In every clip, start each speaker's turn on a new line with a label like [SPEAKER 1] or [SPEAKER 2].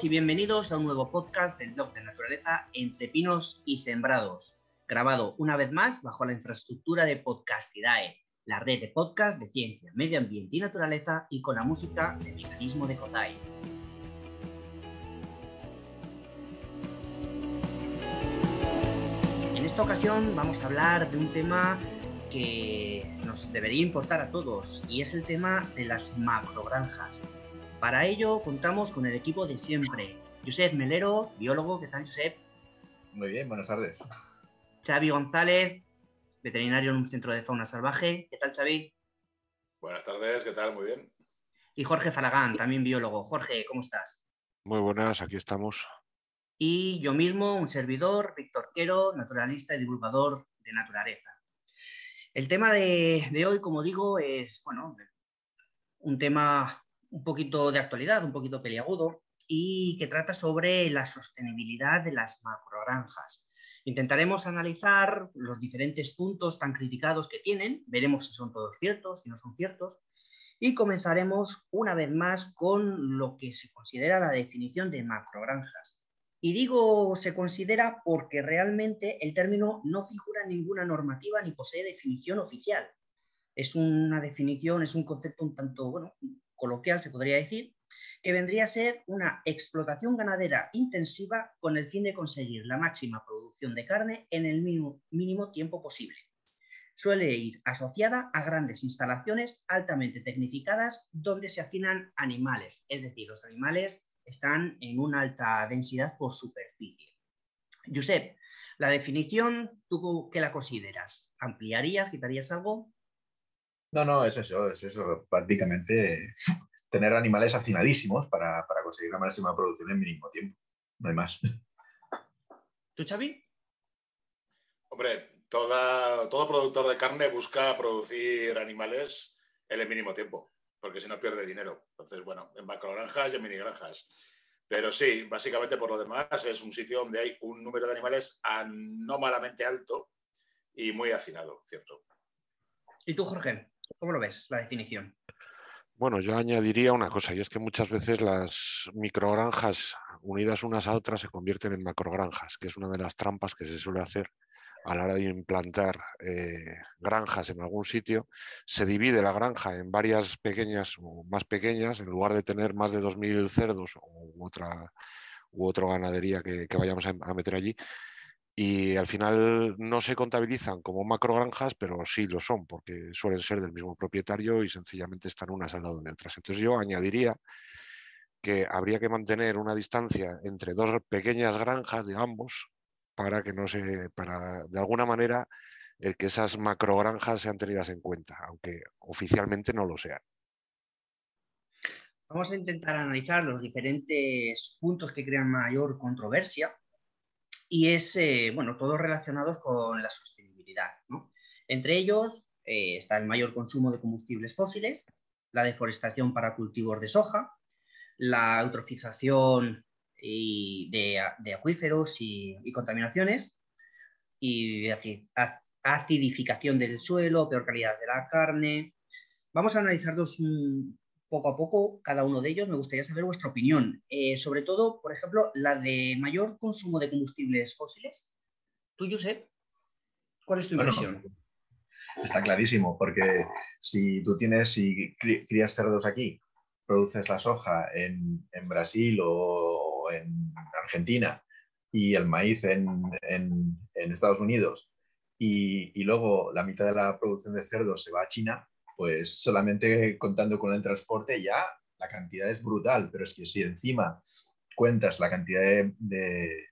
[SPEAKER 1] Y bienvenidos a un nuevo podcast del blog de naturaleza Entre Pinos y Sembrados, grabado una vez más bajo la infraestructura de Podcastidae, la red de podcast de ciencia, medio ambiente y naturaleza y con la música de Mecanismo de Kozai. En esta ocasión vamos a hablar de un tema que nos debería importar a todos y es el tema de las macrogranjas. Para ello contamos con el equipo de siempre. Josep Melero, biólogo, ¿qué tal Josep?
[SPEAKER 2] Muy bien, buenas tardes.
[SPEAKER 1] Xavi González, veterinario en un centro de fauna salvaje. ¿Qué tal Xavi?
[SPEAKER 3] Buenas tardes, ¿qué tal? Muy bien.
[SPEAKER 1] Y Jorge Falagán, también biólogo. Jorge, ¿cómo estás?
[SPEAKER 4] Muy buenas, aquí estamos.
[SPEAKER 1] Y yo mismo, un servidor, Víctor Quero, naturalista y divulgador de naturaleza. El tema de, de hoy, como digo, es, bueno, un tema un poquito de actualidad, un poquito peliagudo, y que trata sobre la sostenibilidad de las macrogranjas. Intentaremos analizar los diferentes puntos tan criticados que tienen, veremos si son todos ciertos, si no son ciertos, y comenzaremos una vez más con lo que se considera la definición de macrogranjas. Y digo se considera porque realmente el término no figura en ninguna normativa ni posee definición oficial. Es una definición, es un concepto un tanto, bueno, coloquial se podría decir, que vendría a ser una explotación ganadera intensiva con el fin de conseguir la máxima producción de carne en el mínimo, tiempo posible. Suele ir asociada a grandes instalaciones altamente tecnificadas donde se hacinan animales, es decir, los animales están en una alta densidad por superficie. Josep, la definición, ¿tú qué la consideras? ¿Ampliarías, quitarías algo?
[SPEAKER 2] No, no, es eso, es eso. Prácticamente tener animales hacinadísimos para, conseguir la máxima producción en mínimo tiempo. No hay más.
[SPEAKER 1] ¿Tú, Xavi?
[SPEAKER 3] Hombre, todo productor de carne busca producir animales en el mínimo tiempo, porque si no pierde dinero. Entonces, bueno, en macrogranjas y en minigranjas. Pero sí, básicamente por lo demás es un sitio donde hay un número de animales anómalamente alto y muy hacinado, ¿cierto?
[SPEAKER 1] ¿Y tú, Jorge? ¿Cómo lo ves, la definición?
[SPEAKER 4] Bueno, yo añadiría una cosa, y es que muchas veces las microgranjas unidas unas a otras se convierten en macrogranjas, que es una de las trampas que se suele hacer a la hora de implantar eh, granjas en algún sitio. Se divide la granja en varias pequeñas o más pequeñas, en lugar de tener más de 2.000 cerdos u otra, u otra ganadería que, vayamos a meter allí, y al final no se contabilizan como macrogranjas, pero sí lo son, porque suelen ser del mismo propietario y sencillamente están unas al lado de otras. Entonces yo añadiría que habría que mantener una distancia entre dos pequeñas granjas de ambos para que no se, para de alguna manera el que esas macrogranjas sean tenidas en cuenta, aunque oficialmente no lo sean.
[SPEAKER 1] Vamos a intentar analizar los diferentes puntos que crean mayor controversia y es, eh, bueno, todos relacionados con la sostenibilidad. Entre ellos eh, está el mayor consumo de combustibles fósiles, la deforestación para cultivos de soja, la eutrofización de, acuíferos y, contaminaciones, y acidificación del suelo, peor calidad de la carne. Vamos a analizar dos, poco a poco cada uno de ellos. Me gustaría saber vuestra opinión. Eh, sobre todo, por ejemplo, la de mayor consumo de combustibles fósiles. Tú, Josep, ¿cuál es tu impresión?
[SPEAKER 2] Está clarísimo, porque si tú tienes, si crías cerdos aquí, produces la soja en, Brasil o en Argentina y el maíz en, Estados Unidos y, y, luego la mitad de la producción de cerdos se va a China, pues solamente contando con el transporte ya la cantidad es brutal, pero es que si encima cuentas la cantidad de,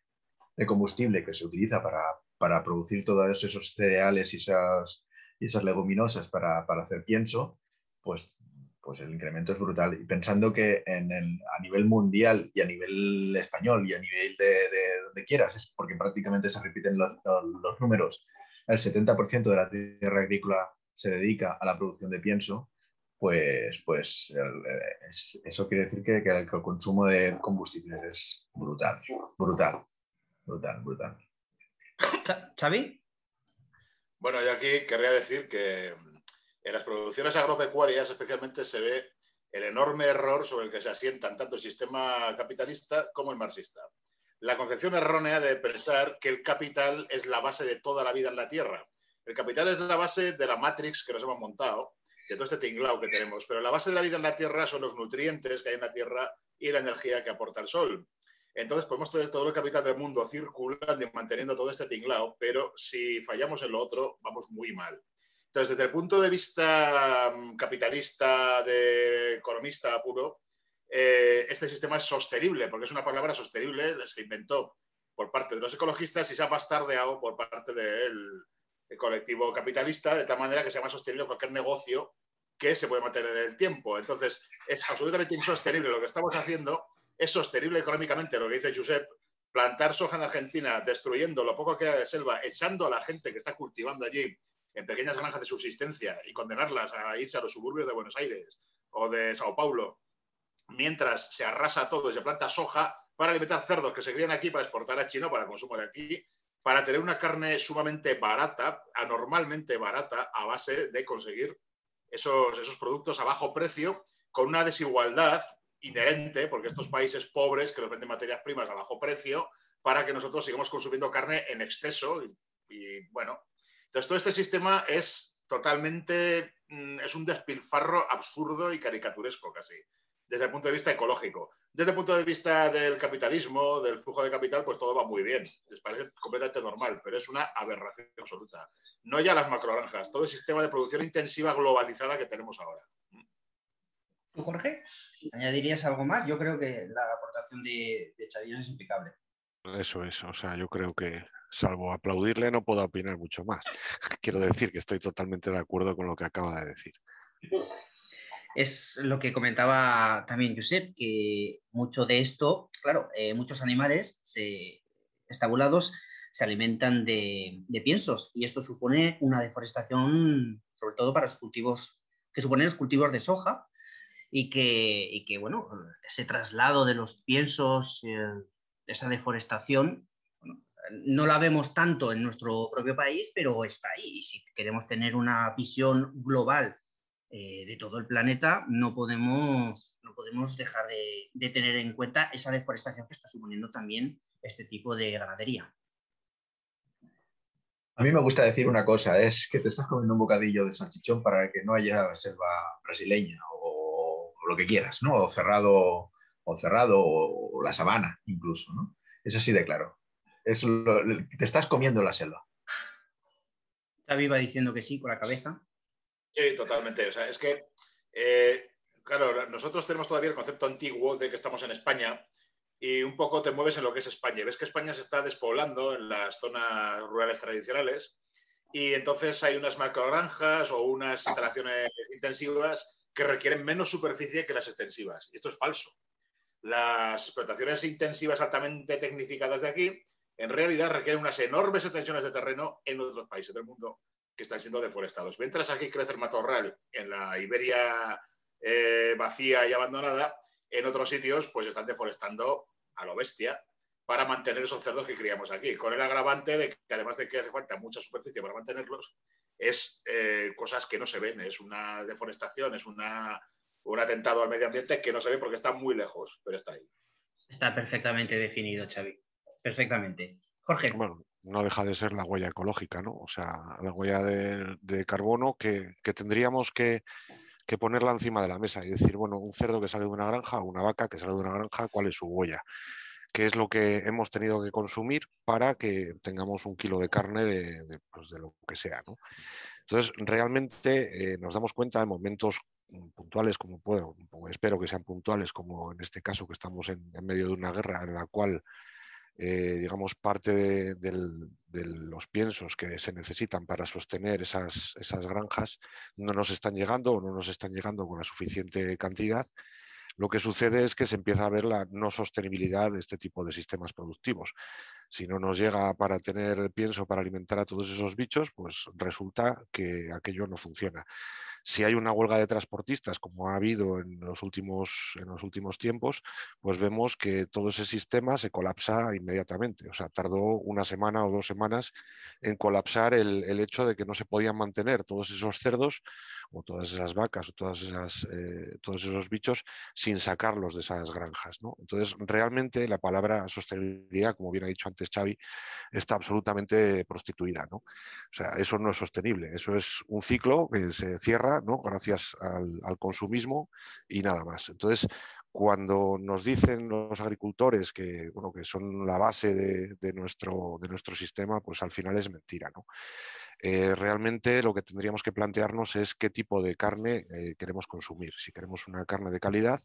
[SPEAKER 2] combustible que se utiliza para, producir todos esos cereales y esas, esas leguminosas para, hacer pienso, pues, pues el incremento es brutal. Y pensando que en a nivel mundial y a nivel español y a nivel de, donde quieras, es porque prácticamente se repiten los, los números, el 70% de la tierra agrícola se dedica a la producción de pienso, pues, pues eso quiere decir que, el, consumo de combustibles es brutal, brutal, brutal, brutal.
[SPEAKER 1] ¿Xavi?
[SPEAKER 3] Bueno, yo aquí querría decir que en las producciones agropecuarias especialmente se ve el enorme error sobre el que se asientan tanto el sistema capitalista como el marxista. La concepción errónea de pensar que el capital es la base de toda la vida en la Tierra. El capital es la base de la matrix que nos hemos montado, de todo este tinglao que tenemos, pero la base de la vida en la Tierra son los nutrientes que hay en la Tierra y la energía que aporta el Sol. Entonces podemos tener todo el capital del mundo circulando y manteniendo todo este tinglao, pero si fallamos en lo otro, vamos muy mal. Entonces, desde el punto de vista mm, capitalista, de economista puro, eh, este sistema es sostenible, porque es una palabra sostenible, se inventó por parte de los ecologistas y se ha bastardeado por parte del colectivo capitalista, de tal manera que sea más sostenible cualquier negocio que se puede mantener en el tiempo. Entonces, es absolutamente insostenible lo que estamos haciendo, es sostenible económicamente, lo que dice Josep, plantar soja en Argentina, destruyendo lo poco que hay de selva, echando a la gente que está cultivando allí en pequeñas granjas de subsistencia y condenarlas a irse a los suburbios de Buenos Aires o de Sao Paulo, mientras se arrasa todo y se planta soja para alimentar cerdos que se crían aquí para exportar a China para consumo de aquí, para tener una carne sumamente barata, anormalmente barata, a base de conseguir esos, esos productos a bajo precio, con una desigualdad inherente, porque estos países pobres que nos venden materias primas a bajo precio, para que nosotros sigamos consumiendo carne en exceso y bueno, entonces, todo este sistema es totalmente, mm, es un despilfarro absurdo y caricaturesco casi, desde el punto de vista ecológico. Desde el punto de vista del capitalismo, del flujo de capital, pues todo va muy bien. Les parece completamente normal, pero es una aberración absoluta. No ya las macrogranjas, todo el sistema de producción intensiva globalizada que tenemos ahora.
[SPEAKER 1] ¿Tú, Jorge? ¿Añadirías algo más? Yo creo que la aportación de, de es impecable.
[SPEAKER 4] Eso es, o sea, yo creo que salvo aplaudirle, no puedo opinar mucho más. Quiero decir que estoy totalmente de acuerdo con lo que acaba de decir.
[SPEAKER 1] Es lo que comentaba también Josep, que mucho de esto, claro, eh, muchos animales se, estabulados se alimentan de, piensos y esto supone una deforestación, sobre todo para los cultivos, que suponen los cultivos de soja y que, bueno, ese traslado de los piensos, eh, esa deforestación, no la vemos tanto en nuestro propio país, pero está ahí. Y si queremos tener una visión global eh, de todo el planeta, no podemos, no podemos dejar de, tener en cuenta esa deforestación que está suponiendo también este tipo de ganadería.
[SPEAKER 2] A mí me gusta decir una cosa, es que te estás comiendo un bocadillo de salchichón para que no haya selva brasileña o, lo que quieras, ¿no? O cerrado, o cerrado, o la sabana incluso, ¿no? Es así de claro te estás comiendo la selva.
[SPEAKER 1] Xavi va diciendo que sí con la cabeza.
[SPEAKER 3] Sí, totalmente. O sea, es que, eh, claro, nosotros tenemos todavía el concepto antiguo de que estamos en España y un poco te mueves en lo que es España. Ves que España se está despoblando en las zonas rurales tradicionales y entonces hay unas macrogranjas o unas instalaciones intensivas que requieren menos superficie que las extensivas. Y esto es falso. Las explotaciones intensivas altamente tecnificadas de aquí en realidad requieren unas enormes extensiones de terreno en otros países del mundo que están siendo deforestados. Mientras aquí crece el matorral en la Iberia eh, vacía y abandonada, en otros sitios pues están deforestando a lo bestia para mantener esos cerdos que criamos aquí, con el agravante de que además de que hace falta mucha superficie para mantenerlos, es eh, cosas que no se ven, es una deforestación, es una, un atentado al medio ambiente que no se ve porque está muy lejos, pero está ahí.
[SPEAKER 1] Está perfectamente definido, Xavi perfectamente. Jorge.
[SPEAKER 4] Bueno, no deja de ser la huella ecológica, ¿no? O sea, la huella de, carbono que, tendríamos que, ponerla encima de la mesa y decir, bueno, un cerdo que sale de una granja una vaca que sale de una granja, ¿cuál es su huella? ¿Qué es lo que hemos tenido que consumir para que tengamos un kilo de carne de, pues, lo que sea, ¿no? Entonces, realmente eh, nos damos cuenta en momentos puntuales como puedo, espero que sean puntuales, como en este caso que estamos en medio de una guerra en la cual eh, digamos, parte de, los piensos que se necesitan para sostener esas, esas granjas no nos están llegando o no nos están llegando con la suficiente cantidad, lo que sucede es que se empieza a ver la no sostenibilidad de este tipo de sistemas productivos. Si no nos llega para tener pienso para alimentar a todos esos bichos, pues resulta que aquello no funciona. Si hay una huelga de transportistas, como ha habido en los últimos, en los últimos tiempos, pues vemos que todo ese sistema se colapsa inmediatamente. O sea, tardó una semana o dos semanas en colapsar el, el hecho de que no se podían mantener todos esos cerdos o todas esas vacas o todas esas, eh, todos esos bichos sin sacarlos de esas granjas. Entonces, realmente la palabra sostenibilidad, como bien ha dicho antes Xavi, está absolutamente prostituida. O sea, eso no es sostenible, eso es un ciclo que se cierra ¿no? gracias al, consumismo y nada más. Entonces, cuando nos dicen los agricultores que, bueno, que son la base de, nuestro, de nuestro sistema, pues al final es mentira. ¿no? Eh, realmente lo que tendríamos que plantearnos es qué tipo de carne eh, queremos consumir. Si queremos una carne de calidad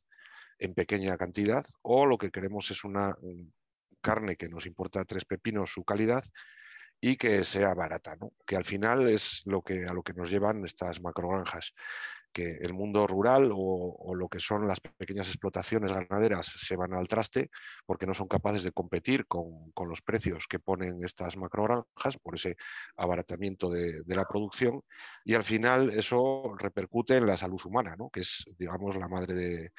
[SPEAKER 4] en pequeña cantidad o lo que queremos es una carne que nos importa tres pepinos su calidad y que sea barata, ¿no? que al final es lo que, a lo que nos llevan estas macrogranjas que el mundo rural o, lo que son las pequeñas explotaciones ganaderas se van al traste porque no son capaces de competir con, los precios que ponen estas macrogranjas por ese abaratamiento de, la producción y al final eso repercute en la salud humana, que es, digamos, la madre de,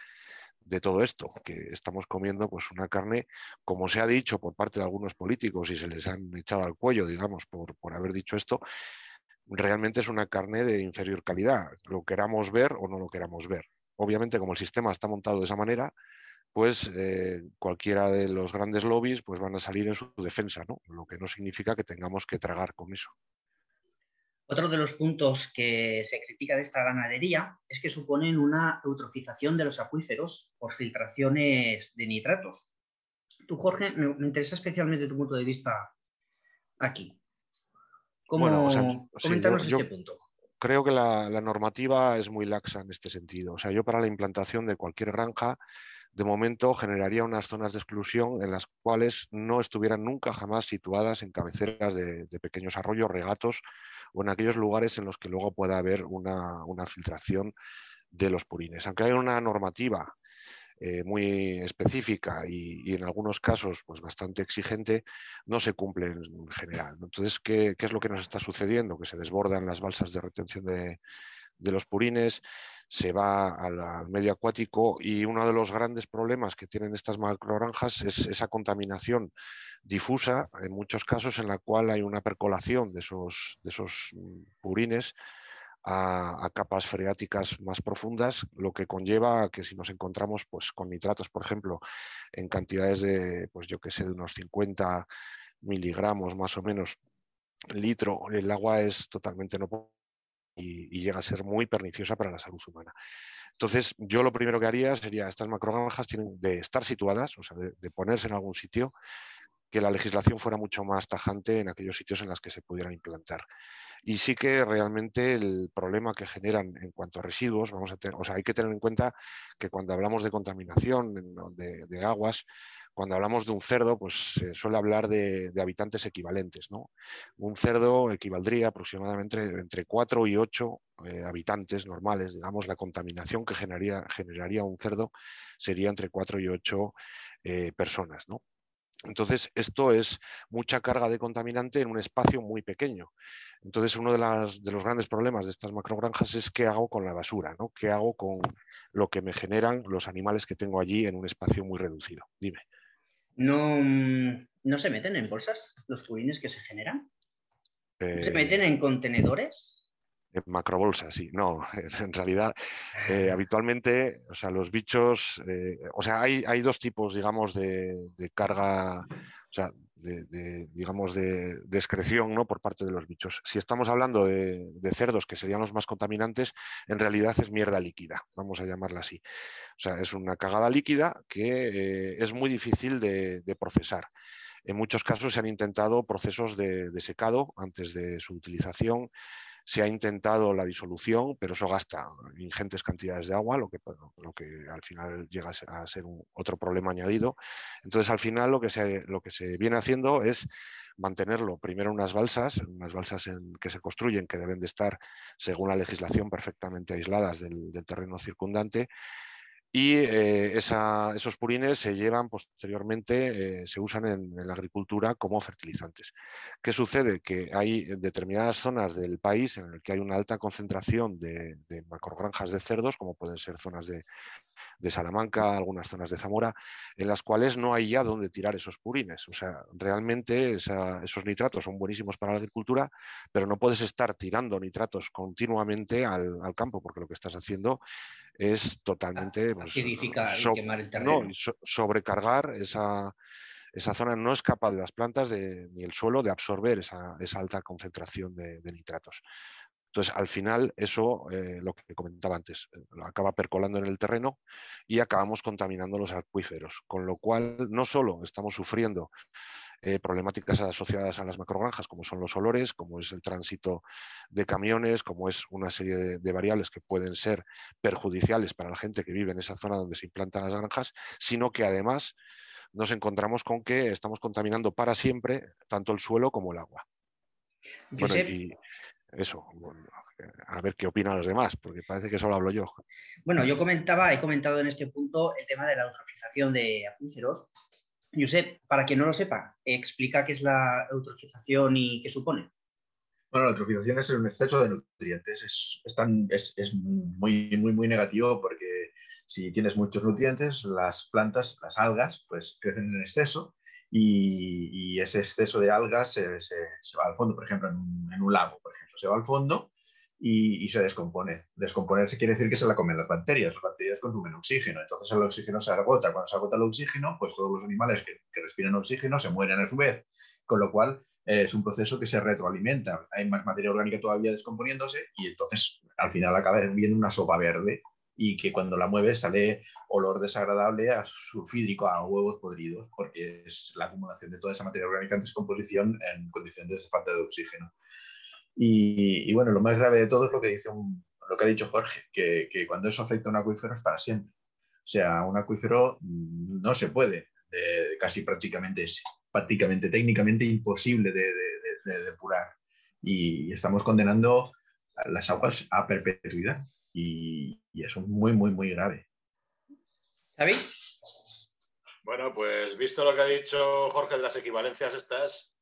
[SPEAKER 4] todo esto, que estamos comiendo pues una carne, como se ha dicho por parte de algunos políticos y se les han echado al cuello, digamos, por, por haber dicho esto, realmente es una carne de inferior calidad, lo queramos ver o no lo queramos ver. Obviamente, como el sistema está montado de esa manera, pues eh, cualquiera de los grandes lobbies pues van a salir en su defensa, ¿no? lo que no significa que tengamos que tragar con eso.
[SPEAKER 1] Otro de los puntos que se critica de esta ganadería es que suponen una eutrofización de los acuíferos por filtraciones de nitratos. Tú, Jorge, me, me interesa especialmente tu punto de vista aquí. ¿Cómo, bueno, este punto?
[SPEAKER 4] Creo que la, normativa es muy laxa en este sentido. O sea, yo para la implantación de cualquier granja, de momento generaría unas zonas de exclusión en las cuales no estuvieran nunca jamás situadas en cabeceras de, pequeños arroyos, regatos o en aquellos lugares en los que luego pueda haber una, una filtración de los purines. Aunque hay una normativa eh, muy específica y, en algunos casos pues bastante exigente, no se cumple en general. Entonces, ¿qué, es lo que nos está sucediendo? Que se desbordan las balsas de retención de, los purines, se va al, medio acuático y uno de los grandes problemas que tienen estas macrogranjas es esa contaminación difusa, en muchos casos en la cual hay una percolación de esos, de esos mm, purines a, capas freáticas más profundas, lo que conlleva que si nos encontramos pues, con nitratos, por ejemplo, en cantidades de, pues yo que sé, de unos 50 miligramos más o menos litro, el agua es totalmente no y, llega a ser muy perniciosa para la salud humana. Entonces, yo lo primero que haría sería, estas macrogranjas tienen de estar situadas, o sea, de ponerse en algún sitio, que la legislación fuera mucho más tajante en aquellos sitios en los que se pudieran implantar. Y sí que realmente el problema que generan en cuanto a residuos, vamos a tener, o sea, hay que tener en cuenta que cuando hablamos de contaminación de, aguas, cuando hablamos de un cerdo, pues se suele hablar de, habitantes equivalentes. ¿no? Un cerdo equivaldría aproximadamente entre 4 y 8 eh, habitantes normales. Digamos, la contaminación que generaría, generaría un cerdo sería entre 4 y 8 eh, personas. ¿no? Entonces, esto es mucha carga de contaminante en un espacio muy pequeño. Entonces, uno de, los grandes problemas de estas macrogranjas es qué hago con la basura, ¿no? ¿Qué hago con lo que me generan los animales que tengo allí en un espacio muy reducido? Dime.
[SPEAKER 1] ¿No, mm, ¿no se meten en bolsas los purines que se generan? ¿Se meten en contenedores?
[SPEAKER 4] En macrobolsas, sí. No, en realidad, eh, habitualmente, o sea, los bichos, eh, o sea, hay, hay, dos tipos, digamos, de, carga, o sea, de, digamos, de, excreción ¿no? por parte de los bichos. Si estamos hablando de, cerdos, que serían los más contaminantes, en realidad es mierda líquida, vamos a llamarla así. O sea, es una cagada líquida que eh, es muy difícil de procesar. En muchos casos se han intentado procesos de, secado antes de su utilización se ha intentado la disolución, pero eso gasta ingentes cantidades de agua, lo que, lo que al final llega a ser otro problema añadido. Entonces, al final lo que, se, lo que se viene haciendo es mantenerlo primero unas balsas, unas balsas en, que se construyen que deben de estar, según la legislación, perfectamente aisladas del terreno circundante, y eh, esos purines se llevan posteriormente, eh, se usan en, la agricultura como fertilizantes. ¿Qué sucede? Que hay determinadas zonas del país en las que hay una alta concentración de, de macrogranjas de cerdos, como pueden ser zonas de, de Salamanca, algunas zonas de Zamora, en las cuales no hay ya donde tirar esos purines. O sea, realmente esos nitratos son buenísimos para la agricultura, pero no puedes estar tirando nitratos continuamente al, campo, porque lo que estás haciendo es totalmente
[SPEAKER 1] pues, quemar el terreno.
[SPEAKER 4] sobrecargar esa, esa zona no es capaz de las plantas ni el suelo de absorber esa, alta concentración de, nitratos. Entonces, al final, eso, eh, lo que comentaba antes, eh, lo acaba percolando en el terreno y acabamos contaminando los acuíferos, con lo cual no solo estamos sufriendo eh, problemáticas asociadas a las macrogranjas, como son los olores, como es el tránsito de camiones, como es una serie de, variables que pueden ser perjudiciales para la gente que vive en esa zona donde se implantan las granjas, sino que además nos encontramos con que estamos contaminando para siempre tanto el suelo como el agua eso, a ver qué opinan los demás, porque parece que solo hablo yo.
[SPEAKER 1] Bueno, yo comentaba, he comentado en este punto el tema de la eutrofización de acuíferos. Josep, para quien no lo sepa, explica qué es la eutrofización y qué supone.
[SPEAKER 2] Bueno, la eutrofización es un exceso de nutrientes. Es, es, es, muy, muy, muy negativo porque si tienes muchos nutrientes, las plantas, las algas, pues crecen en exceso y, ese exceso de algas se, va al fondo, por ejemplo, en un, lago, por ejemplo, se va al fondo y, se descompone. Descomponerse quiere decir que se la comen las bacterias. Las bacterias consumen oxígeno, entonces el oxígeno se agota. Cuando se agota el oxígeno, pues todos los animales que, respiran oxígeno se mueren a su vez, con lo cual eh, es un proceso que se retroalimenta. Hay más materia orgánica todavía descomponiéndose y entonces al final acaba viendo una sopa verde y que cuando la mueves sale olor desagradable a sulfídrico, a huevos podridos, porque es la acumulación de toda esa materia orgánica en descomposición en condiciones de falta de oxígeno. Y, bueno, lo más grave de todo es lo que, dice lo que ha dicho Jorge, que, que, cuando eso afecta a un acuífero es para siempre. O sea, un acuífero no se puede, casi prácticamente, es prácticamente técnicamente imposible de, de depurar. Y estamos condenando las aguas a perpetuidad y, eso es muy, muy, muy grave.
[SPEAKER 1] David.
[SPEAKER 3] Bueno, pues visto lo que ha dicho Jorge de las equivalencias estas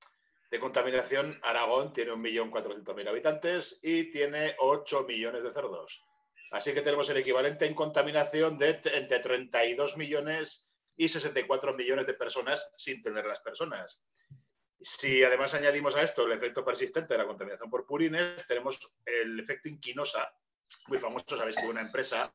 [SPEAKER 3] de contaminación, Aragón tiene 1.400.000 habitantes y tiene 8 millones de cerdos. Así que tenemos el equivalente en contaminación de entre 32 millones y 64 millones de personas sin tener las personas. Si además añadimos a esto el efecto persistente de la contaminación por purines, tenemos el efecto inquinosa, muy famoso, sabéis que una empresa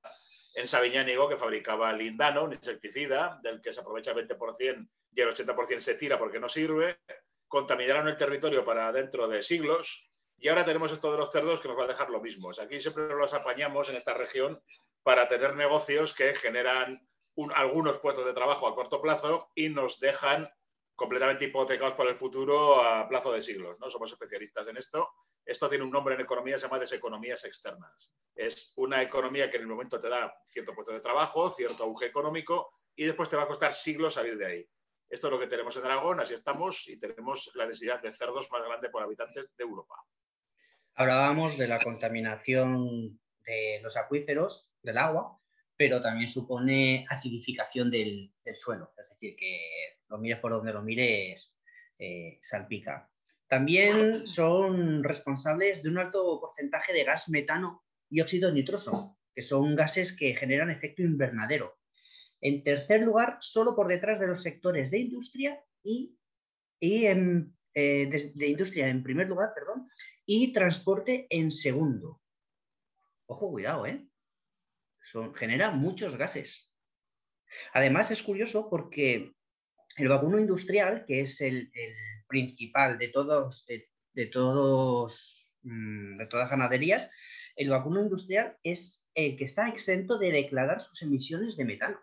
[SPEAKER 3] en Sabiñánigo que fabricaba lindano, un insecticida, del que se aprovecha el 20% y el 80% se tira porque no sirve. Contaminaron el territorio para dentro de siglos y ahora tenemos esto de los cerdos que nos va a dejar lo mismo. aquí siempre los apañamos en esta región para tener negocios que generan algunos puestos de trabajo a corto plazo y nos dejan completamente hipotecados para el futuro a plazo de siglos. ¿no? Somos especialistas en esto esto tiene un nombre en economía, se llama deseconomías externas. Es una economía que en el momento te da cierto puesto de trabajo, cierto auge económico y después te va a costar siglos salir de ahí. Esto es lo que tenemos en Aragón, así estamos y tenemos la densidad de cerdos más grande por habitante de Europa.
[SPEAKER 1] Hablábamos de la contaminación de los acuíferos, del agua, pero también supone acidificación del, suelo. Es decir, que lo mires por donde lo mires, eh, salpica. También son responsables de un alto porcentaje de gas metano y óxido nitroso, que son gases que generan efecto invernadero. En tercer lugar, solo por detrás de los sectores de industria y, eh, de, industria en primer lugar, perdón, y transporte en segundo. Ojo, cuidado, ¿eh? Genera muchos gases. Además, es curioso porque el vacuno industrial, que es el principal de todos, de, mm, de todas ganaderías, el vacuno industrial es el que está exento de declarar sus emisiones de metano.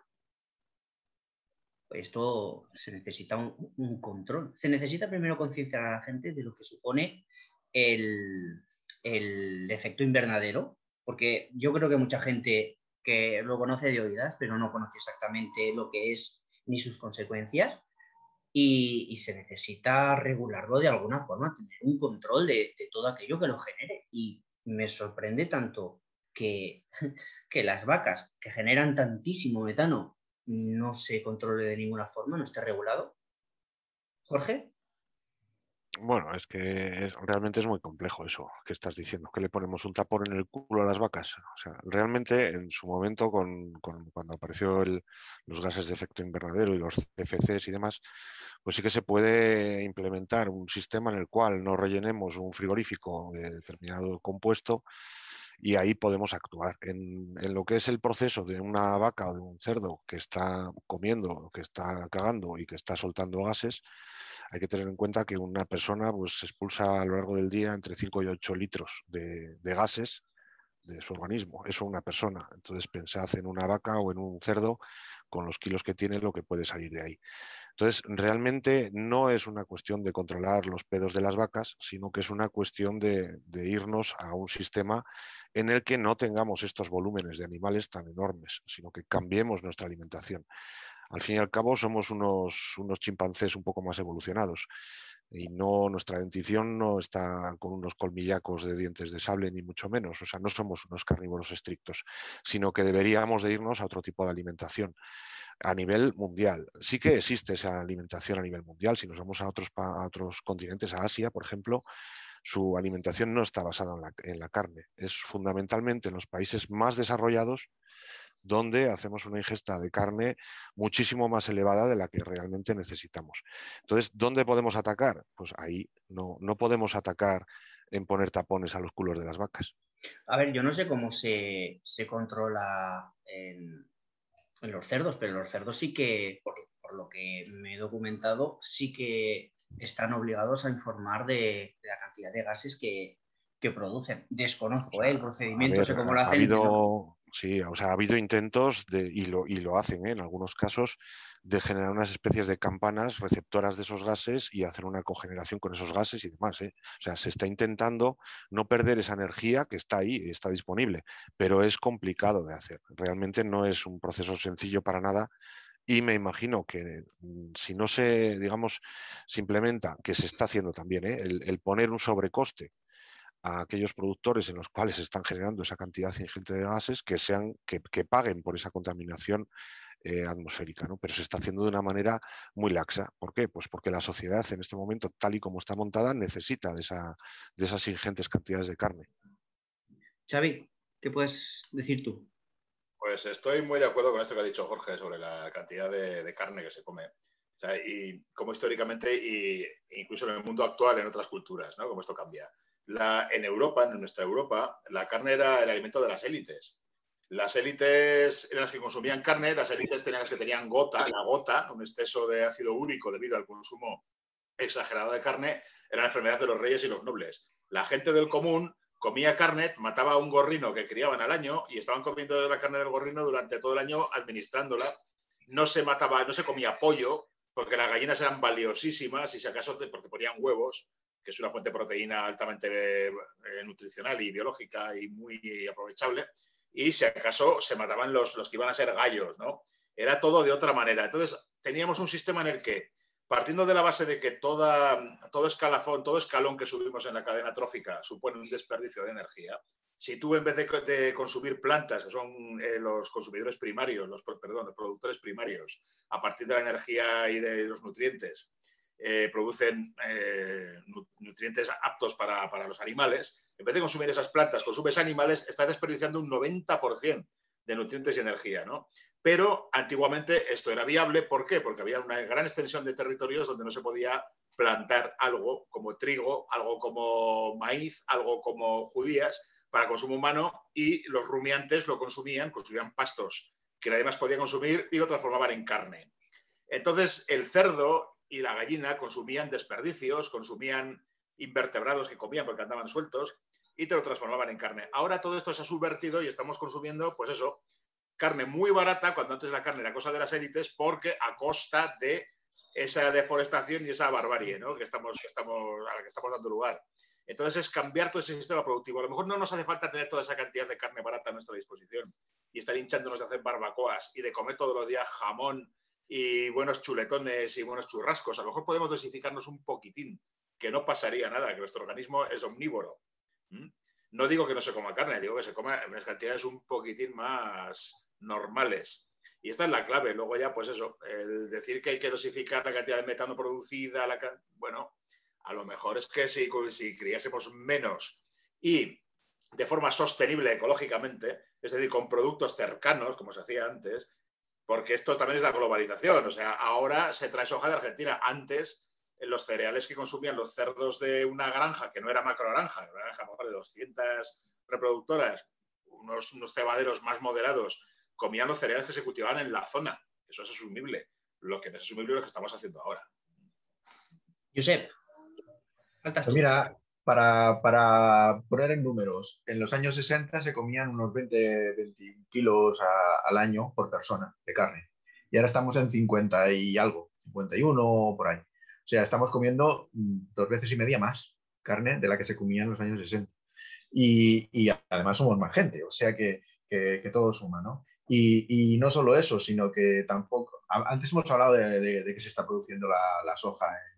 [SPEAKER 1] Esto se necesita un, control. Se necesita primero concienciar a la gente de lo que supone el, efecto invernadero, porque yo creo que mucha gente que lo conoce de oídas, pero no conoce exactamente lo que es ni sus consecuencias y, se necesita regularlo de alguna forma, tener un control de, todo aquello que lo genere. Y me sorprende tanto que las vacas que generan tantísimo metano no se controle de ninguna forma, no esté regulado? Jorge.
[SPEAKER 4] Bueno, es que realmente es muy complejo eso que estás diciendo, que le ponemos un tapón en el culo a las vacas. O sea, realmente en su momento, con, cuando apareció los gases de efecto invernadero y los CFCs y demás, pues sí que se puede implementar un sistema en el cual no rellenemos un frigorífico de determinado compuesto y ahí podemos actuar. En, en, lo que es el proceso de una vaca o de un cerdo que está comiendo, que está cagando y que está soltando gases, hay que tener en cuenta que una persona pues, expulsa a lo largo del día entre 5 y 8 litros de, gases de su organismo. Eso una persona. Entonces pensad en una vaca o en un cerdo con los kilos que tiene lo que puede salir de ahí. Entonces, realmente no es una cuestión de controlar los pedos de las vacas, sino que es una cuestión de, irnos a un sistema en el que no tengamos estos volúmenes de animales tan enormes, sino que cambiemos nuestra alimentación. Al fin y al cabo somos unos, unos chimpancés un poco más evolucionados y no nuestra dentición no está con unos colmillacos de dientes de sable ni mucho menos, o sea, no somos unos carnívoros estrictos, sino que deberíamos de irnos a otro tipo de alimentación a nivel mundial. Sí que existe esa alimentación a nivel mundial, si nos vamos a otros, otros continentes, a Asia, por ejemplo, su alimentación no está basada en la, carne, es fundamentalmente en los países más desarrollados donde hacemos una ingesta de carne muchísimo más elevada de la que realmente necesitamos. Entonces, ¿dónde podemos atacar? Pues ahí no, no podemos atacar en poner tapones a los culos de las vacas.
[SPEAKER 1] A ver, yo no sé cómo se, controla en, los cerdos, pero los cerdos sí que, por, lo que me he documentado, sí que están obligados a informar de, la cantidad de gases que, producen. Desconozco ¿eh? el procedimiento, sé cómo lo hacen.
[SPEAKER 4] Sí, o sea, ha habido intentos, de, y, lo, y lo hacen ¿eh? en algunos casos, de generar unas especies de campanas receptoras de esos gases y hacer una cogeneración con esos gases y demás. ¿eh? O sea, se está intentando no perder esa energía que está ahí, está disponible, pero es complicado de hacer. Realmente no es un proceso sencillo para nada y me imagino que mm, si no se, digamos, se implementa, que se está haciendo también, ¿eh? el, poner un sobrecoste a aquellos productores en los cuales se están generando esa cantidad ingente de gases que, sean, que, paguen por esa contaminación eh, atmosférica, ¿no? pero se está haciendo de una manera muy laxa. ¿Por qué? Pues porque la sociedad en este momento, tal y como está montada, necesita de, esa, de esas ingentes cantidades de carne.
[SPEAKER 1] Xavi, ¿qué puedes decir tú?
[SPEAKER 3] Pues estoy muy de acuerdo con esto que ha dicho Jorge sobre la cantidad de, carne que se come. y como históricamente, e incluso en el mundo actual, en otras culturas, ¿no? Cómo esto cambia en Europa, en nuestra Europa, la carne era el alimento de las élites. Las élites eran las que consumían carne, las élites tenían las que tenían gota, la gota, un exceso de ácido úrico debido al consumo exagerado de carne, era la enfermedad de los reyes y los nobles. La gente del común comía carne, mataba a un gorrino que criaban al año y estaban comiendo la carne del gorrino durante todo el año administrándola. No se mataba, no se comía pollo, porque las gallinas eran valiosísimas y si acaso porque ponían huevos que es una fuente de proteína altamente eh, nutricional y biológica y muy aprovechable. Y si acaso se mataban los, los que iban a ser gallos, ¿no? Era todo de otra manera. Entonces, teníamos un sistema en el que, partiendo de la base de que todo escalafón, todo escalón que subimos en la cadena trófica supone un desperdicio de energía, si tú en vez de, consumir plantas, que son eh, los consumidores primarios, los, perdón, los productores primarios, a partir de la energía y de los nutrientes, eh, producen eh, nutrientes aptos para, los animales, en vez de consumir esas plantas, consumes animales, estás desperdiciando un 90% de nutrientes y energía, ¿no? Pero antiguamente esto era viable, ¿por qué? Porque había una gran extensión de territorios donde no se podía plantar algo como trigo, algo como maíz, algo como judías para consumo humano y los rumiantes lo consumían, consumían pastos que nadie más podía consumir y lo transformaban en carne. Entonces, el cerdo y la gallina consumían desperdicios, consumían invertebrados que comían porque andaban sueltos y te lo transformaban en carne. Ahora todo esto se ha subvertido y estamos consumiendo, pues eso, carne muy barata, cuando antes la carne era cosa de las élites, porque a costa de esa deforestación y esa barbarie ¿no? que estamos, que estamos, a la que estamos dando lugar. Entonces es cambiar todo ese sistema productivo. A lo mejor no nos hace falta tener toda esa cantidad de carne barata a nuestra disposición y estar hinchándonos de hacer barbacoas y de comer todos los días jamón y buenos chuletones y buenos churrascos. A lo mejor podemos dosificarnos un poquitín, que no pasaría nada, que nuestro organismo es omnívoro. No digo que no se coma carne, digo que se coma en unas cantidades un poquitín más normales. Y esta es la clave. Luego ya, pues eso, el decir que hay que dosificar la cantidad de metano producida, la, bueno, a lo mejor es que si, si criásemos menos y de forma sostenible ecológicamente, es decir, con productos cercanos, como se hacía antes, porque esto también es la globalización. O sea, ahora se trae soja de Argentina. Antes, los cereales que consumían los cerdos de una granja, que no era macro granja, una granja de 200 reproductoras, unos, unos cebaderos más moderados, comían los cereales que se cultivaban en la zona. Eso es asumible. Lo que no es asumible es lo que estamos haciendo ahora.
[SPEAKER 1] Josep,
[SPEAKER 2] pues mira, para, poner en números, en los años 60 se comían unos 20, 20 kilos al año por persona de carne. Y ahora estamos en 50 y algo, 51 por ahí. O sea, estamos comiendo mm, dos veces y media más carne de la que se comía en los años 60. Y, además somos más gente, o sea que, que, todo suma, ¿no? Y, no solo eso, sino que tampoco. Antes hemos hablado de, que se está produciendo la, soja en,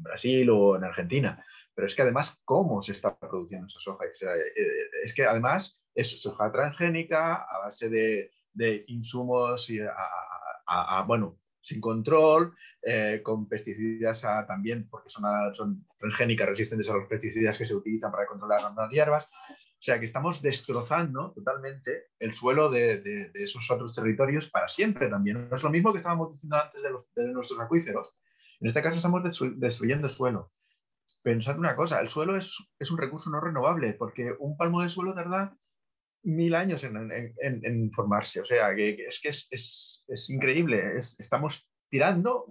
[SPEAKER 2] Brasil o en Argentina, pero es que además, ¿cómo se está produciendo esa soja? Eh, es que además es soja transgénica a base de, insumos y bueno, sin control, eh, con pesticidas también, porque son, transgénicas resistentes a los pesticidas que se utilizan para controlar las hierbas. O sea que estamos destrozando totalmente el suelo de, esos otros territorios para siempre también. No es lo mismo que estábamos diciendo antes de, nuestros acuíferos. En este caso estamos destruyendo el suelo. Pensad una cosa, el suelo es, un recurso no renovable porque un palmo de suelo tarda mil años en, formarse. O sea, que, es que es, increíble. estamos tirando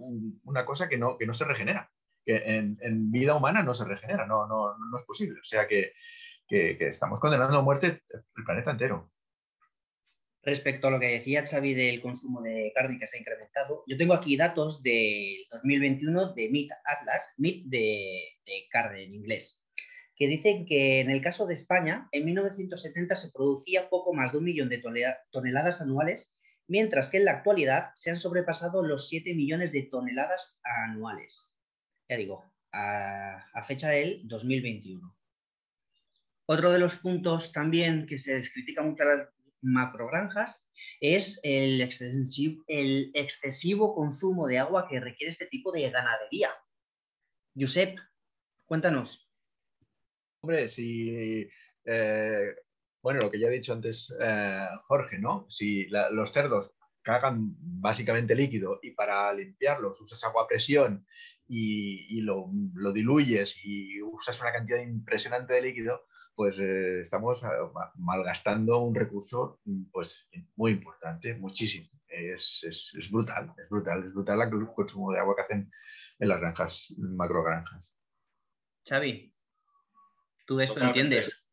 [SPEAKER 2] una cosa que no, que no se regenera, que en, vida humana no se regenera, no, no, no es posible. O sea que que, estamos condenando a muerte el planeta entero.
[SPEAKER 1] Respecto a lo que decía Xavi del consumo de carne que se ha incrementado, yo tengo aquí datos del 2021 de Meat Atlas, Meat de, carne en inglés, que dicen que en el caso de España, en 1970 se producía poco más de un millón de toneladas anuales, mientras que en la actualidad se han sobrepasado los 7 millones de toneladas anuales. Ya digo, a, fecha del 2021. Otro de los puntos también que se critica mucho a las macrogranjas es el excesivo, consumo de agua que requiere este tipo de ganadería. Josep, cuéntanos.
[SPEAKER 2] Hombre, si eh, bueno, lo que ya he dicho antes eh, Jorge, ¿no? Si los cerdos cagan básicamente líquido y para limpiarlos usas agua a presión y, lo, lo, diluyes y usas una cantidad impresionante de líquido, pues eh, estamos eh, malgastando un recurso pues, muy importante, muchísimo. Es, brutal, es brutal, es brutal el consumo de agua que hacen en las granjas, macrogranjas.
[SPEAKER 1] Xavi, tú esto entiendes.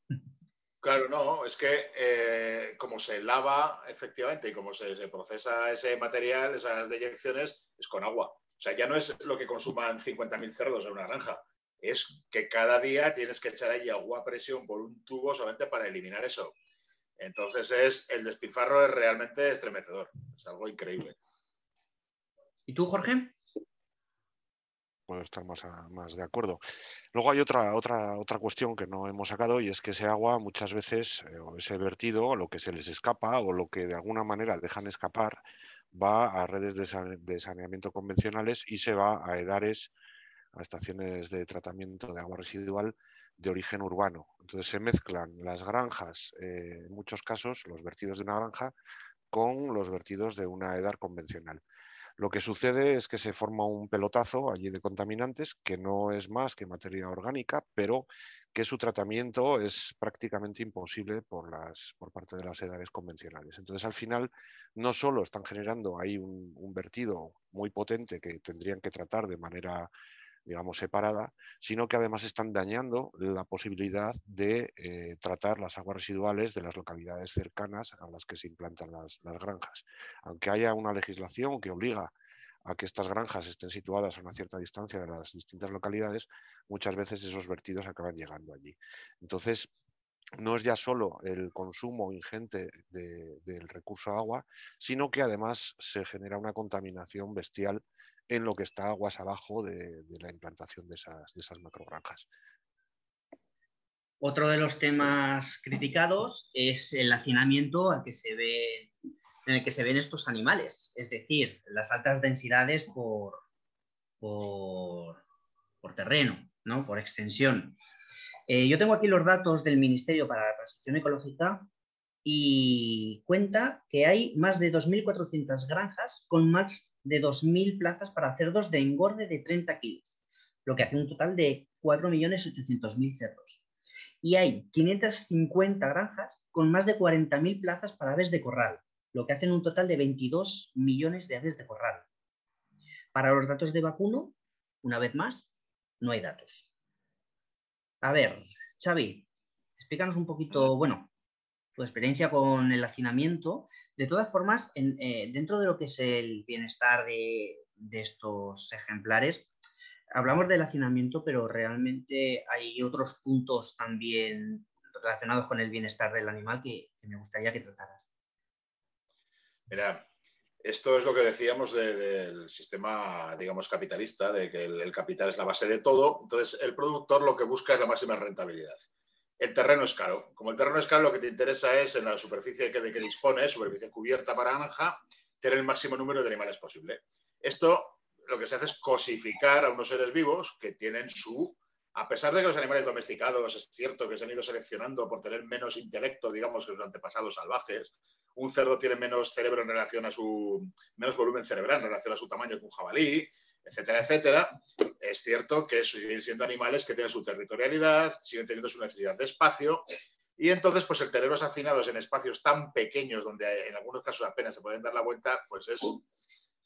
[SPEAKER 3] Claro, no, es que eh, como se lava efectivamente y como se, se, procesa ese material, esas deyecciones, es con agua. O sea, ya no es lo que consuman 50.000 cerdos en una granja, es que cada día tienes que echar ahí agua a presión por un tubo solamente para eliminar eso. Entonces es el despilfarro es realmente estremecedor, es algo increíble.
[SPEAKER 1] ¿Y tú, Jorge?
[SPEAKER 4] Puedo estar más, más de acuerdo. Luego hay otra, otra, otra cuestión que no hemos sacado y es que ese agua muchas veces, eh, o ese vertido, lo que se les escapa o lo que de alguna manera dejan escapar, va a redes de saneamiento convencionales y se va a edares a estaciones de tratamiento de agua residual de origen urbano. Entonces se mezclan las granjas, eh, en muchos casos los vertidos de una granja, con los vertidos de una edar convencional. Lo que sucede es que se forma un pelotazo allí de contaminantes que no es más que materia orgánica, pero que su tratamiento es prácticamente imposible por, las, por parte de las edades convencionales. Entonces, al final, no solo están generando ahí un vertido muy potente que tendrían que tratar de manera digamos, separada, sino que además están dañando la posibilidad de eh, tratar las aguas residuales de las localidades cercanas a las que se implantan las, granjas. Aunque haya una legislación que obliga a que estas granjas estén situadas a una cierta distancia de las distintas localidades, muchas veces esos vertidos acaban llegando allí. Entonces, no es ya solo el consumo ingente del recurso agua, sino que además se genera una contaminación bestial en lo que está aguas abajo de, la implantación de esas, de esas macrogranjas.
[SPEAKER 1] Otro de los temas criticados es el hacinamiento al que se ve, en el que se ven estos animales, es decir, las altas densidades por, por, terreno, ¿no? por extensión. Eh, yo tengo aquí los datos del Ministerio para la Transición Ecológica y cuenta que hay más de 2.400 granjas con más de 2.000 plazas para cerdos de engorde de 30 kilos, lo que hace un total de 4.800.000 cerdos. Y hay 550 granjas con más de 40.000 plazas para aves de corral, lo que hacen un total de 22 millones de aves de corral. Para los datos de vacuno, una vez más, no hay datos. A ver, Xavi, explícanos un poquito, bueno, tu experiencia con el hacinamiento. De todas formas, eh, dentro de lo que es el bienestar de, estos ejemplares, hablamos del hacinamiento, pero realmente hay otros puntos también relacionados con el bienestar del animal que, me gustaría que trataras.
[SPEAKER 3] Mira, esto es lo que decíamos del sistema, digamos, capitalista, de que el, capital es la base de todo. Entonces, el productor lo que busca es la máxima rentabilidad el terreno es caro. Como el terreno es caro, lo que te interesa es en la superficie que, de que dispones, superficie cubierta para granja, tener el máximo número de animales posible. Esto lo que se hace es cosificar a unos seres vivos que tienen su... A pesar de que los animales domesticados es cierto que se han ido seleccionando por tener menos intelecto, digamos, que sus antepasados salvajes, un cerdo tiene menos cerebro en relación a su... menos volumen cerebral en relación a su tamaño que un jabalí, etcétera, etcétera, es cierto que siguen siendo animales que tienen su territorialidad, siguen teniendo su necesidad de espacio, y entonces, pues el tenerlos hacinados en espacios tan pequeños, donde en algunos casos apenas se pueden dar la vuelta, pues es,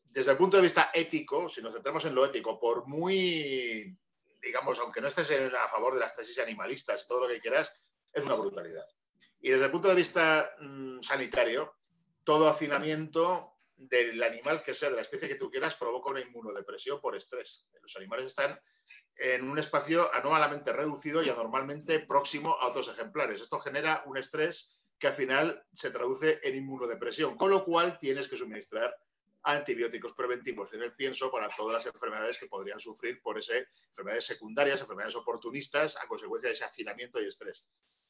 [SPEAKER 3] desde el punto de vista ético, si nos centramos en lo ético, por muy, digamos, aunque no estés a favor de las tesis animalistas todo lo que quieras, es una brutalidad. Y desde el punto de vista mm, sanitario, todo hacinamiento del animal que sea, de la especie que tú quieras, provoca una inmunodepresión por estrés. Los animales están en un espacio anormalmente reducido y anormalmente próximo a otros ejemplares. Esto genera un estrés que al final se traduce en inmunodepresión, con lo cual tienes que suministrar antibióticos preventivos en el pienso para todas las enfermedades que podrían sufrir por ese, enfermedades secundarias, enfermedades oportunistas a consecuencia de ese hacinamiento y estrés.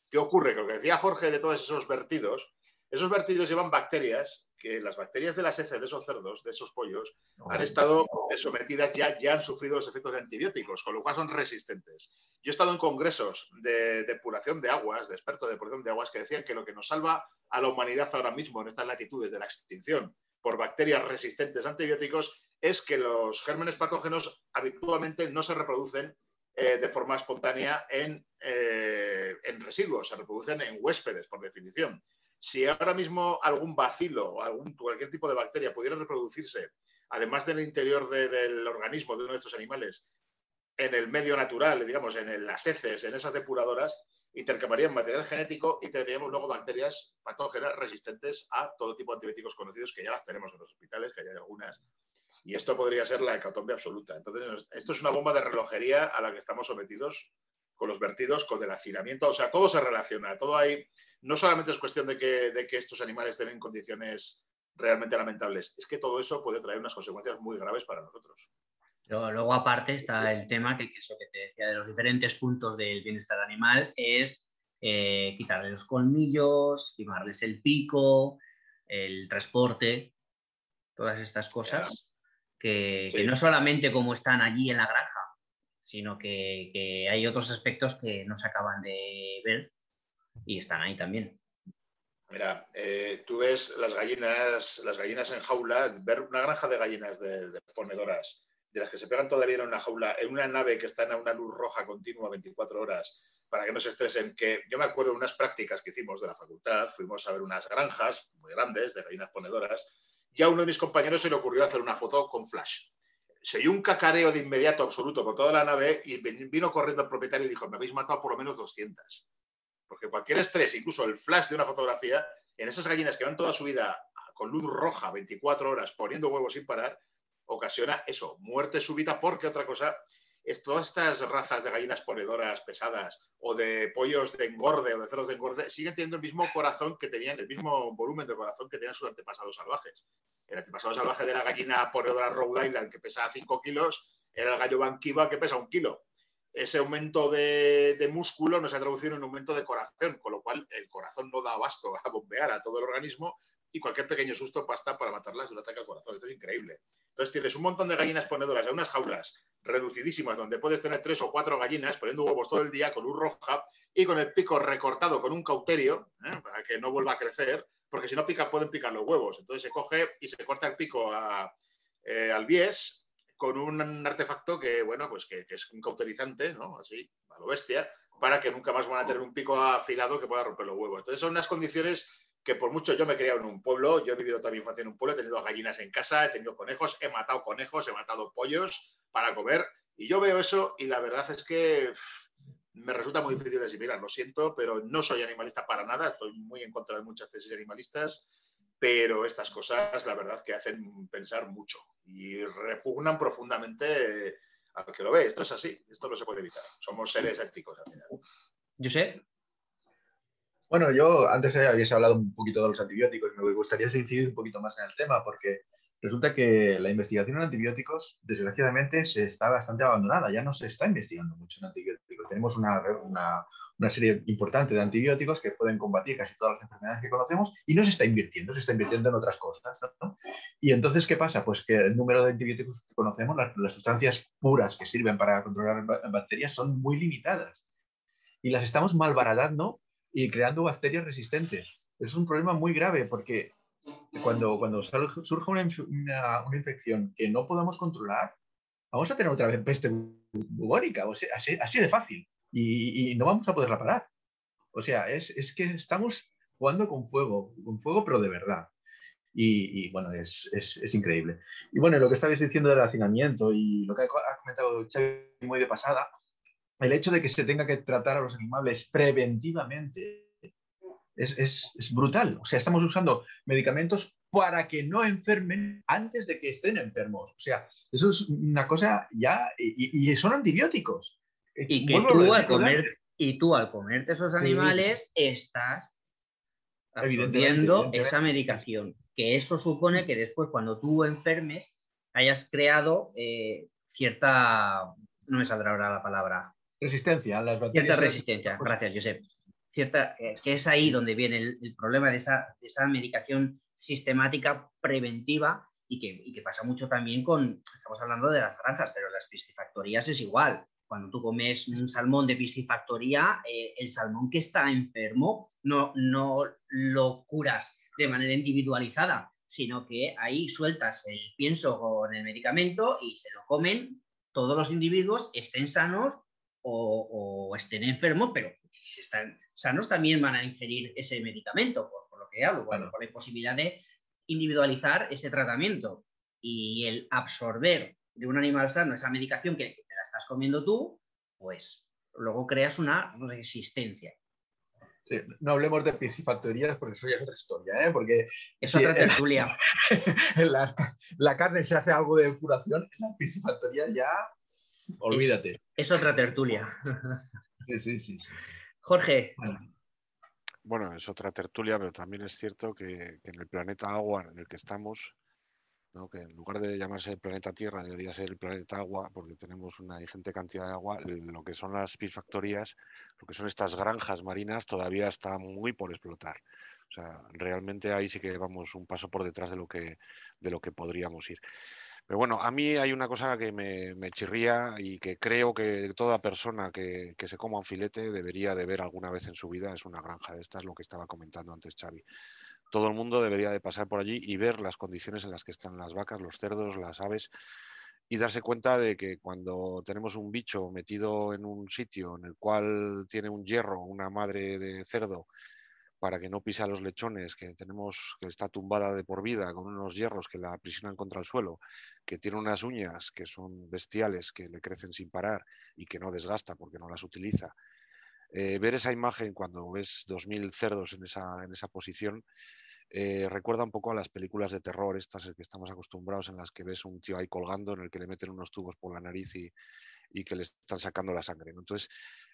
[SPEAKER 3] ¿Qué ocurre? Que lo que decía Jorge de todos esos vertidos, esos vertidos llevan bacterias que las bacterias de las heces de esos cerdos, de esos pollos, han estado sometidas ya, ya han sufrido los efectos de antibióticos, con lo cual son resistentes. Yo he estado en congresos de depuración de aguas, de expertos de depuración de aguas, que decían que lo que nos salva a la humanidad ahora mismo en estas latitudes de la extinción por bacterias resistentes a antibióticos es que los gérmenes patógenos habitualmente no se reproducen eh, de forma espontánea en, eh, en residuos, se reproducen en huéspedes, por definición. Si ahora mismo algún bacilo o algún, cualquier tipo de bacteria pudiera reproducirse, además del interior del organismo de uno de estos animales, en el medio natural, digamos, en las heces, en esas depuradoras, intercambiarían material genético y tendríamos luego bacterias patógenas resistentes a todo tipo de antibióticos conocidos que ya las tenemos en los hospitales, que ya hay algunas. Y esto podría ser la hecatombe absoluta. Entonces, esto es una bomba de relojería a la que estamos sometidos con los vertidos, con el hacinamiento. O sea, todo se relaciona, todo hay no solamente es cuestión de que, estos animales estén en condiciones realmente lamentables, es que todo eso puede traer unas consecuencias muy graves para nosotros.
[SPEAKER 1] Luego, aparte, está el tema que, eso que te decía de los diferentes puntos del bienestar animal, es eh, quitarle los colmillos, limarles el pico, el transporte, todas estas cosas que, no solamente como están allí en la granja, sino que, que hay otros aspectos que no se acaban de ver y están ahí también.
[SPEAKER 3] Mira, eh, tú ves las gallinas, las gallinas en jaula, ver una granja de gallinas de, ponedoras, de las que se pegan todavía en una jaula, en una nave que está en una luz roja continua 24 horas, para que no se estresen, que yo me acuerdo de unas prácticas que hicimos de la facultad, fuimos a ver unas granjas muy grandes de gallinas ponedoras, y a uno de mis compañeros se le ocurrió hacer una foto con flash. Se oyó un cacareo de inmediato absoluto por toda la nave y vino corriendo el propietario y dijo, me habéis matado por lo menos 200 porque cualquier estrés, incluso el flash de una fotografía, en esas gallinas que van toda su vida con luz roja 24 horas poniendo huevos sin parar, ocasiona eso, muerte súbita, porque otra cosa es todas estas razas de gallinas ponedoras pesadas o de pollos de engorde o de cerdos de engorde siguen teniendo el mismo corazón que tenían, el mismo volumen de corazón que tenían sus antepasados salvajes. El antepasado salvaje de la gallina ponedora Rhode Island que pesa 5 kilos era el gallo banquiva que pesa un kilo. ese aumento de, músculo no se ha traducido en un aumento de corazón, con lo cual el corazón no da abasto a bombear a todo el organismo y cualquier pequeño susto basta para matarlas de un ataque al corazón. Esto es increíble. Entonces tienes un montón de gallinas ponedoras en unas jaulas reducidísimas donde puedes tener tres o cuatro gallinas poniendo huevos todo el día con luz roja y con el pico recortado con un cauterio ¿eh? para que no vuelva a crecer, porque si no pica pueden picar los huevos. Entonces se coge y se corta el pico eh, al bies con un artefacto que, bueno, pues que, es un cauterizante, ¿no? Así, a lo bestia, para que nunca más van a tener un pico afilado que pueda romper los huevos. Entonces son unas condiciones que por mucho yo me he criado en un pueblo, yo he vivido toda mi infancia en un pueblo, he tenido gallinas en casa, he tenido conejos, he matado conejos, he matado pollos para comer, y yo veo eso y la verdad es que me resulta muy difícil de asimilar, lo siento, pero no soy animalista para nada, estoy muy en contra de muchas tesis animalistas, pero estas cosas, la verdad, que hacen pensar mucho y repugnan profundamente al que lo ve. Esto es así, esto no se puede evitar. Somos seres éticos al final.
[SPEAKER 1] Yo sé.
[SPEAKER 2] Bueno, yo antes habías hablado un poquito de los antibióticos, me gustaría incidir un poquito más en el tema porque resulta que la investigación en antibióticos, desgraciadamente, se está bastante abandonada, ya no se está investigando mucho en antibióticos. Tenemos una, una, una serie importante de antibióticos que pueden combatir casi todas las enfermedades que conocemos y no se está invirtiendo, se está invirtiendo en otras cosas. Y entonces, ¿qué pasa? Pues que el número de antibióticos que conocemos, las, sustancias puras que sirven para controlar bacterias, son muy limitadas. Y las estamos malbaratando y creando bacterias resistentes. Es un problema muy grave porque cuando, cuando surge una, una, infección que no podamos controlar, vamos a tener otra vez peste bubónica, o sea, así, así de fácil y, no vamos a poderla parar. O sea, es, es, que estamos jugando con fuego, con fuego, pero de verdad. Y, bueno, es, es, es, increíble. Y bueno, lo que estabais diciendo del hacinamiento y lo que ha comentado Xavi muy de pasada, el hecho de que se tenga que tratar a los animales preventivamente es, brutal. O sea, estamos usando medicamentos para que no enfermen antes de que estén enfermos. O sea, eso es una cosa ya, y son antibióticos.
[SPEAKER 1] Y que tú al comer, y tú al comerte esos animales estás absorbiendo esa medicación. Que eso supone que después, cuando tú enfermes, hayas creado eh, cierta. No me saldrá ahora la palabra.
[SPEAKER 2] Resistencia
[SPEAKER 1] las Cierta resistencia, gracias, Josep. Cierta, eh, que es ahí donde viene el, problema de esa, de esa, medicación sistemática preventiva y que, y que, pasa mucho también con, estamos hablando de las granjas, pero las piscifactorías es igual cuando tú comes un salmón de piscifactoría, eh, el salmón que está enfermo no, no lo curas de manera individualizada, sino que ahí sueltas el pienso con el medicamento y se lo comen todos los individuos, estén sanos o, estén enfermos, pero si están sanos también van a ingerir ese medicamento, por, lo que hablo, bueno, por la posibilidad de individualizar ese tratamiento y el absorber de un animal sano esa medicación que, estás comiendo tú, pues luego creas una resistencia.
[SPEAKER 2] Sí, no hablemos de piscifactorías porque eso ya es otra historia, ¿eh? Porque
[SPEAKER 1] es otra tertulia.
[SPEAKER 2] la, carne se hace algo de curación, en la piscifactoría ya, olvídate.
[SPEAKER 1] Es, otra tertulia.
[SPEAKER 2] Sí, sí, sí.
[SPEAKER 1] Jorge.
[SPEAKER 4] Bueno. es otra tertulia, pero también es cierto que, que en el planeta agua en el que estamos, que en lugar de llamarse el planeta Tierra debería ser el planeta Agua, porque tenemos una ingente cantidad de agua, lo que son las piscifactorías, lo que son estas granjas marinas, todavía está muy por explotar. O sea, realmente ahí sí que vamos un paso por detrás de lo que, de lo que podríamos ir. Pero bueno, a mí hay una cosa que me, chirría y que creo que toda persona que, que, se coma un filete debería de ver alguna vez en su vida es una granja de estas, lo que estaba comentando antes Xavi. Todo el mundo debería de pasar por allí y ver las condiciones en las que están las vacas, los cerdos, las aves y darse cuenta de que cuando tenemos un bicho metido en un sitio en el cual tiene un hierro, una madre de cerdo, para que no pise a los lechones, que tenemos que está tumbada de por vida con unos hierros que la aprisionan contra el suelo, que tiene unas uñas que son bestiales, que le crecen sin parar y que no desgasta porque no las utiliza, eh, ver esa imagen cuando ves 2.000 cerdos en esa, en esa posición eh, recuerda un poco a las películas de terror, estas que estamos acostumbrados, en las que ves un tío ahí colgando, en el que le meten unos tubos por la nariz y, y que le están sacando la sangre. Entonces,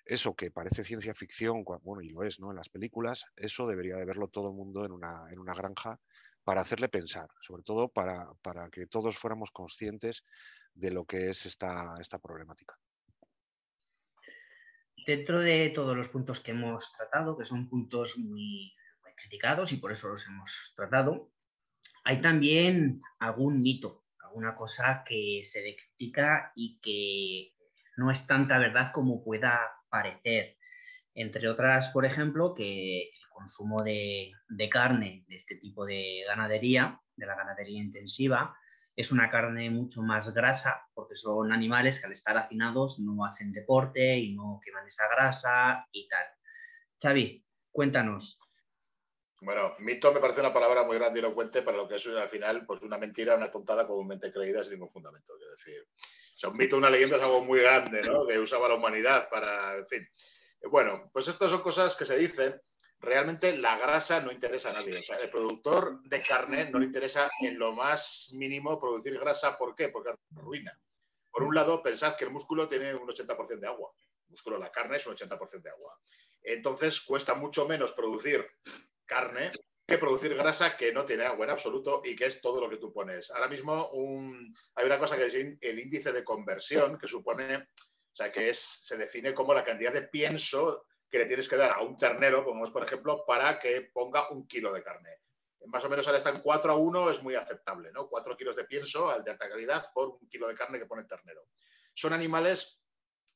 [SPEAKER 4] eso que parece ciencia ficción, bueno, y lo es, ¿no? En las películas, eso debería de verlo todo el mundo en una, en una granja para hacerle pensar, sobre todo para, para, que todos fuéramos conscientes de lo que es esta, esta problemática.
[SPEAKER 1] dentro de todos los puntos que hemos tratado, que son puntos muy, criticados y por eso los hemos tratado, hay también algún mito, alguna cosa que se le critica y que no es tanta verdad como pueda parecer. Entre otras, por ejemplo, que el consumo de, de carne de este tipo de ganadería, de la ganadería intensiva, es una carne mucho más grasa porque son animales que al estar hacinados no hacen deporte y no queman esa grasa y tal. Xavi, cuéntanos.
[SPEAKER 3] Bueno, mito me parece una palabra muy grande y elocuente para lo que es al final pues una mentira, una tontada comúnmente creída sin ningún fundamento. Quiero decir, o un mito, una leyenda es algo muy grande, ¿no? Que usaba la humanidad para, en fin. Bueno, pues estas son cosas que se dicen realmente la grasa no interesa a nadie. O sea, el productor de carne no le interesa en lo más mínimo producir grasa. ¿Por qué? Porque arruina. Por un lado, pensad que el músculo tiene un 80% de agua. El músculo, la carne es un 80% de agua. Entonces, cuesta mucho menos producir carne que producir grasa que no tiene agua en absoluto y que es todo lo que tú pones. Ahora mismo hay una cosa que es el índice de conversión, que supone, o sea, que es, se define como la cantidad de pienso que le tienes que dar a un ternero, como es por ejemplo, para que ponga un kilo de carne. Más o menos ahora está en 4 a 1, es muy aceptable, ¿no? 4 kilos de pienso de alta calidad por un kilo de carne que pone el ternero. Son animales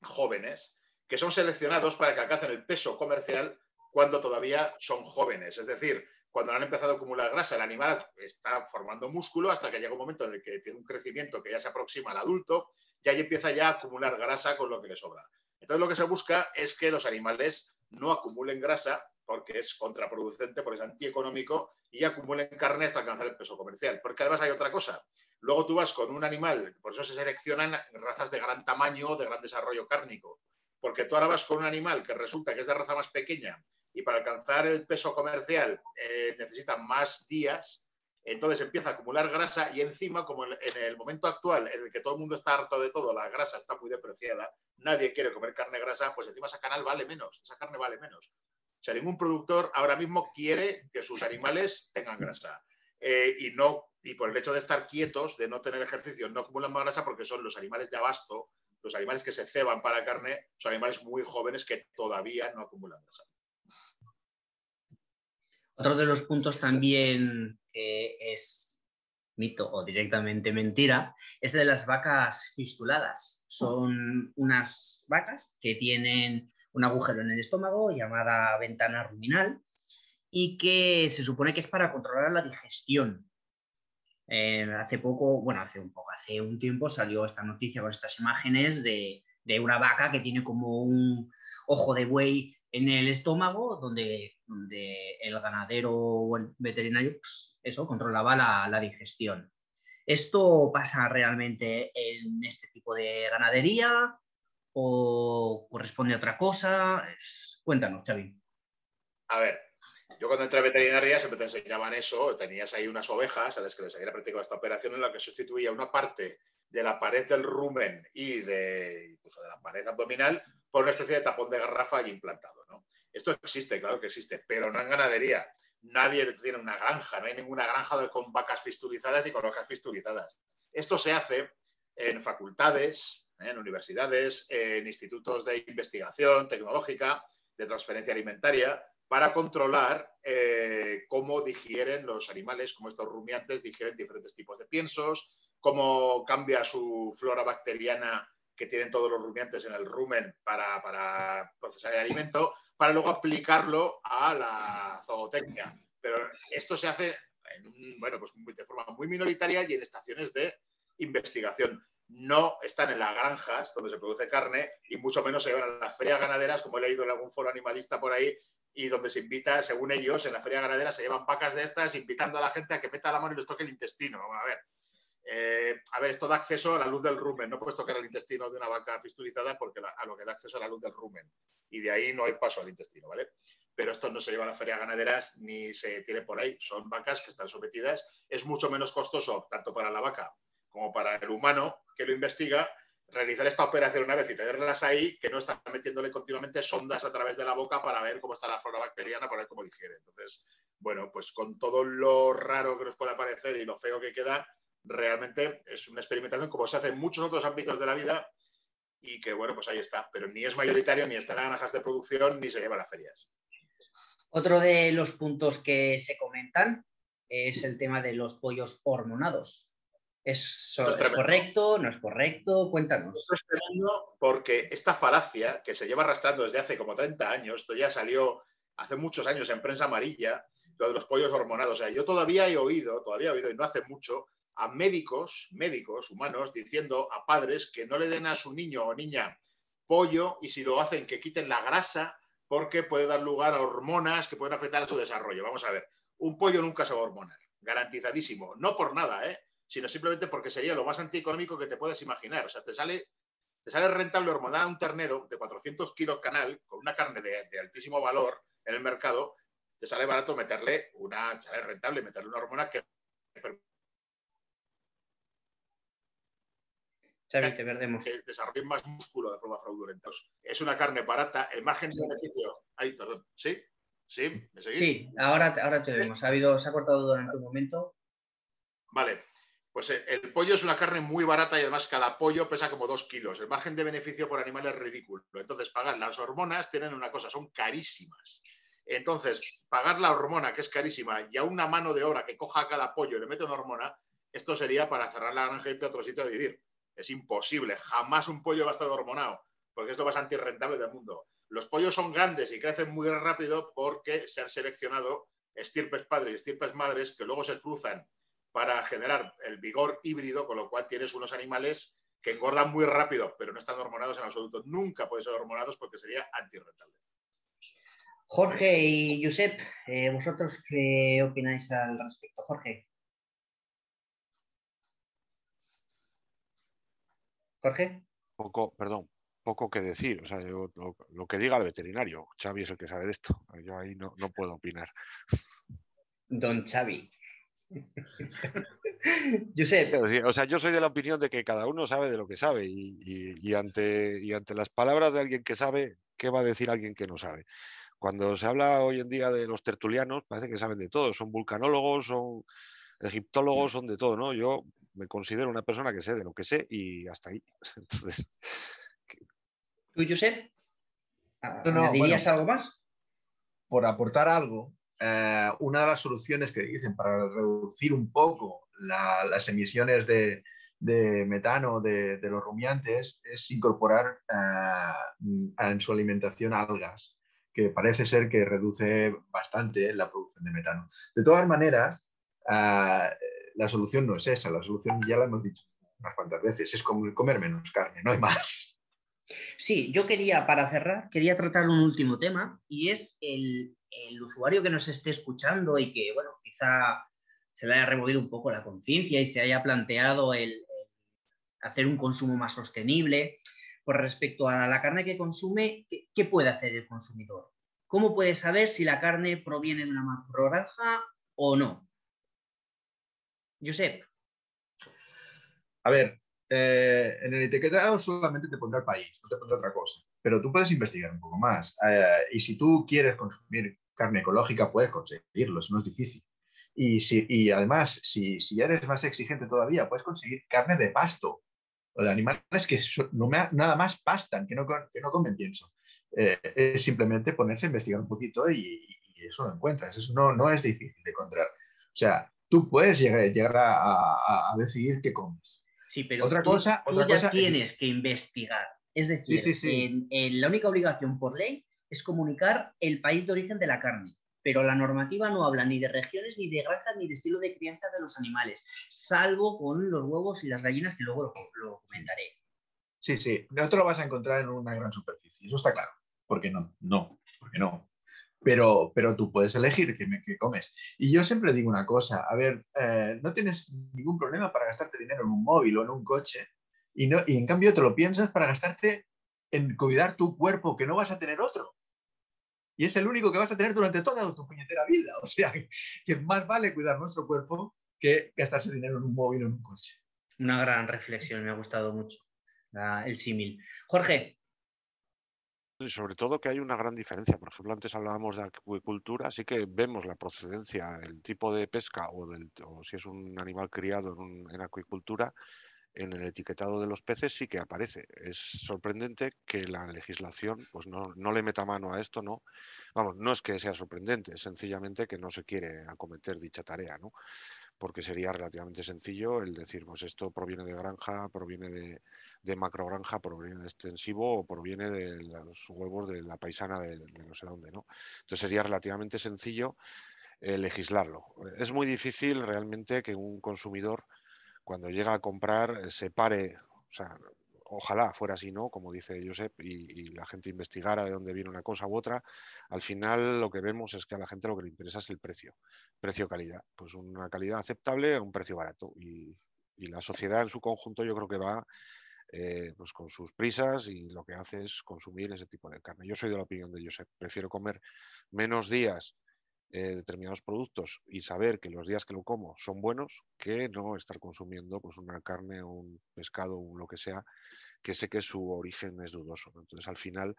[SPEAKER 3] jóvenes que son seleccionados para que alcancen el peso comercial cuando todavía son jóvenes. Es decir, cuando han empezado a acumular grasa, el animal está formando músculo hasta que llega un momento en el que tiene un crecimiento que ya se aproxima al adulto y ahí empieza ya a acumular grasa con lo que le sobra. Entonces lo que se busca es que los animales no acumulen grasa porque es contraproducente, porque es antieconómico, y acumulen carne hasta alcanzar el peso comercial. Porque además hay otra cosa. Luego tú vas con un animal, por eso se seleccionan razas de gran tamaño, de gran desarrollo cárnico. Porque tú ahora vas con un animal que resulta que es de raza más pequeña y para alcanzar el peso comercial eh, necesita más días, entonces empieza a acumular grasa y encima, como en el momento actual en el que todo el mundo está harto de todo, la grasa está muy depreciada, nadie quiere comer carne grasa, pues encima esa canal vale menos, esa carne vale menos. O sea, ningún productor ahora mismo quiere que sus animales tengan grasa. Eh, y no y por el hecho de estar quietos, de no tener ejercicio, no acumulan más grasa porque son los animales de abasto, los animales que se ceban para carne, son animales muy jóvenes que todavía no acumulan grasa.
[SPEAKER 1] Otro de los puntos también que es mito o directamente mentira es de las vacas fistuladas. Son unas vacas que tienen un agujero en el estómago llamada ventana ruminal y que se supone que es para controlar la digestión. Eh, hace poco, bueno, hace un poco, hace un tiempo salió esta noticia con estas imágenes de, de una vaca que tiene como un ojo de buey en el estómago, donde, el ganadero o el veterinario, pues, eso, controlaba la, digestión. ¿Esto pasa realmente en este tipo de ganadería o corresponde a otra cosa? Cuéntanos, Xavi.
[SPEAKER 3] A ver, yo cuando entré a veterinaria siempre te enseñaban eso, tenías ahí unas ovejas a las que les había practicado esta operación en la que sustituía una parte de la pared del rumen y de la pared abdominal por una especie de tapón de garrafa y implantado. ¿no? Esto existe, claro que existe, pero no en ganadería. Nadie tiene una granja, no hay ninguna granja con vacas fistulizadas ni con ovejas fistulizadas. Esto se hace en facultades, en universidades, en institutos de investigación tecnológica, de transferencia alimentaria, para controlar eh, cómo digieren los animales, cómo estos rumiantes digieren diferentes tipos de piensos, cómo cambia su flora bacteriana que tienen todos los rumiantes en el rumen para, procesar el alimento, para luego aplicarlo a la zootecnia. Pero esto se hace bueno, pues de forma muy minoritaria y en estaciones de investigación. No están en las granjas donde se produce carne y mucho menos se llevan a las ferias ganaderas, como he leído en algún foro animalista por ahí, y donde se invita, según ellos, en la feria ganadera se llevan vacas de estas invitando a la gente a que meta la mano y les toque el intestino. Vamos a ver, eh, a ver, esto da acceso a la luz del rumen. No puedes tocar el intestino de una vaca fistulizada porque a lo que da acceso a la luz del rumen. Y de ahí no hay paso al intestino, ¿vale? Pero esto no se lleva a las ferias ganaderas ni se tiene por ahí. Son vacas que están sometidas. Es mucho menos costoso, tanto para la vaca como para el humano que lo investiga, realizar esta operación una vez y tenerlas ahí, que no están metiéndole continuamente sondas a través de la boca para ver cómo está la flora bacteriana, para ver cómo digiere. Entonces, bueno, pues con todo lo raro que nos pueda parecer y lo feo que queda, realmente es una experimentación como se hace en muchos otros ámbitos de la vida y que, bueno, pues ahí está. Pero ni es mayoritario, ni está en las granjas de producción, ni se lleva a las ferias.
[SPEAKER 1] Otro de los puntos que se comentan es el tema de los pollos hormonados. ¿Es, correcto? ¿No es correcto? Cuéntanos.
[SPEAKER 3] Esto es tremendo porque esta falacia que se lleva arrastrando desde hace como 30 años, esto ya salió hace muchos años en prensa amarilla, lo de los pollos hormonados. O sea, yo todavía he oído, todavía he oído, y no hace mucho, a médicos, médicos humanos, diciendo a padres que no le den a su niño o niña pollo y si lo hacen que quiten la grasa porque puede dar lugar a hormonas que pueden afectar a su desarrollo. Vamos a ver, un pollo nunca se va a hormonar, garantizadísimo, no por nada, ¿eh? sino simplemente porque sería lo más antieconómico que te puedes imaginar. O sea, te sale, te sale rentable hormonar a un ternero de 400 kilos canal con una carne de, altísimo valor en el mercado, te sale barato meterle una, sale rentable meterle una hormona que
[SPEAKER 1] Xavi, te perdemos.
[SPEAKER 3] Que desarrollen más músculo de forma fraudulenta. Es una carne barata, el margen de beneficio. Ay, perdón. ¿Sí? ¿Sí? ¿Me seguís?
[SPEAKER 1] Sí, ahora, ahora te vemos. Ha habido, se ha cortado durante un momento.
[SPEAKER 3] Vale. Pues eh, el pollo es una carne muy barata y además cada pollo pesa como dos kilos. El margen de beneficio por animal es ridículo. Entonces, pagar las hormonas tienen una cosa, son carísimas. Entonces, pagar la hormona, que es carísima, y a una mano de obra que coja cada pollo y le mete una hormona, esto sería para cerrar la granja y irte a otro sitio a vivir. Es imposible. Jamás un pollo va a estar hormonado, porque es lo más antirrentable del mundo. Los pollos son grandes y crecen muy rápido porque se han seleccionado estirpes padres y estirpes madres que luego se cruzan para generar el vigor híbrido, con lo cual tienes unos animales que engordan muy rápido, pero no están hormonados en absoluto. Nunca pueden ser hormonados porque sería antirrentable.
[SPEAKER 1] Jorge y Josep, eh, ¿vosotros qué opináis al respecto? Jorge. Jorge.
[SPEAKER 4] Poco, perdón, poco que decir. O sea, lo, que diga el veterinario. Xavi es el que sabe de esto. Yo ahí no, puedo opinar.
[SPEAKER 1] Don Xavi.
[SPEAKER 4] Josep. O sea, yo soy de la opinión de que cada uno sabe de lo que sabe y, ante, y ante las palabras de alguien que sabe, ¿qué va a decir alguien que no sabe? Cuando se habla hoy en día de los tertulianos, parece que saben de todo. Son vulcanólogos, son egiptólogos, son de todo, ¿no? Yo me considero una persona que sé de lo que sé y hasta ahí. Entonces.
[SPEAKER 1] ¿Tú, Josep? No, ¿Dirías algo más?
[SPEAKER 2] Por aportar algo, eh, una de las soluciones que dicen para reducir un poco las emisiones de, metano de, los rumiantes es incorporar eh, en su alimentación algas, que parece ser que reduce bastante la producción de metano. De todas maneras, eh, la solución no es esa, la solución ya la hemos dicho unas cuantas veces, es comer menos carne, no hay más.
[SPEAKER 1] Sí, yo quería, para cerrar, quería tratar un último tema y es el, usuario que nos esté escuchando y que, bueno, quizá se le haya removido un poco la conciencia y se haya planteado el, hacer un consumo más sostenible. Con respecto a la carne que consume, ¿qué, puede hacer el consumidor? ¿Cómo puede saber si la carne proviene de una macrogranja o no? Josep.
[SPEAKER 2] A ver, eh, en el etiquetado solamente te pondrá el país, no te pondrá otra cosa. Pero tú puedes investigar un poco más. Eh, y si tú quieres consumir carne ecológica, puedes conseguirlo, eso no es difícil. Y, y además, si, si eres más exigente todavía, puedes conseguir carne de pasto de animales que no me, nada más pastan, que no, que no comen pienso. Eh, es simplemente ponerse a investigar un poquito y, eso lo encuentras. Eso no, no es difícil de encontrar. O sea, tú puedes llegar, a, decidir qué comes.
[SPEAKER 1] Sí, pero otra cosa, tú ya tienes que investigar. Es decir, la única obligación por ley es comunicar el país de origen de la carne, pero la normativa no habla ni de regiones, ni de granjas, ni de estilo de crianza de los animales, salvo con los huevos y las gallinas, que luego lo, comentaré.
[SPEAKER 2] Sí, sí, no te lo vas a encontrar en una gran superficie, eso está claro. ¿Por qué no? No, porque no pero, pero tú puedes elegir qué, comes. Y yo siempre digo una cosa, a ver, eh, no tienes ningún problema para gastarte dinero en un móvil o en un coche y, no, y en cambio te lo piensas para gastarte en cuidar tu cuerpo, que no vas a tener otro. Y es el único que vas a tener durante toda tu puñetera vida. O sea, que, más vale cuidar nuestro cuerpo que gastarse dinero en un móvil o en un coche.
[SPEAKER 1] Una gran reflexión, me ha gustado mucho el símil. Jorge,
[SPEAKER 4] sobre todo que hay una gran diferencia. Por ejemplo, antes hablábamos de acuicultura, sí que vemos la procedencia, el tipo de pesca o, del, si es un animal criado en, acuicultura, en el etiquetado de los peces sí que aparece. Es sorprendente que la legislación pues no, no, le meta mano a esto, ¿no? Vamos, no es que sea sorprendente, es sencillamente que no se quiere acometer dicha tarea, ¿no? Porque sería relativamente sencillo el decir, pues esto proviene de granja, proviene de, macrogranja, proviene de extensivo o proviene de los huevos de la paisana de, no sé dónde, ¿no? Entonces sería relativamente sencillo eh, legislarlo. Es muy difícil realmente que un consumidor cuando llega a comprar eh, se pare, o sea, ojalá fuera así, ¿no? Como dice Josep, y, la gente investigara de dónde viene una cosa u otra, al final lo que vemos es que a la gente lo que le interesa es el precio, precio-calidad. Pues una calidad aceptable a un precio barato. Y, la sociedad en su conjunto yo creo que va eh, pues con sus prisas y lo que hace es consumir ese tipo de carne. Yo soy de la opinión de Josep, prefiero comer menos días eh, determinados productos y saber que los días que lo como son buenos que no estar consumiendo pues una carne o un pescado o lo que sea que sé que su origen es dudoso. Entonces al final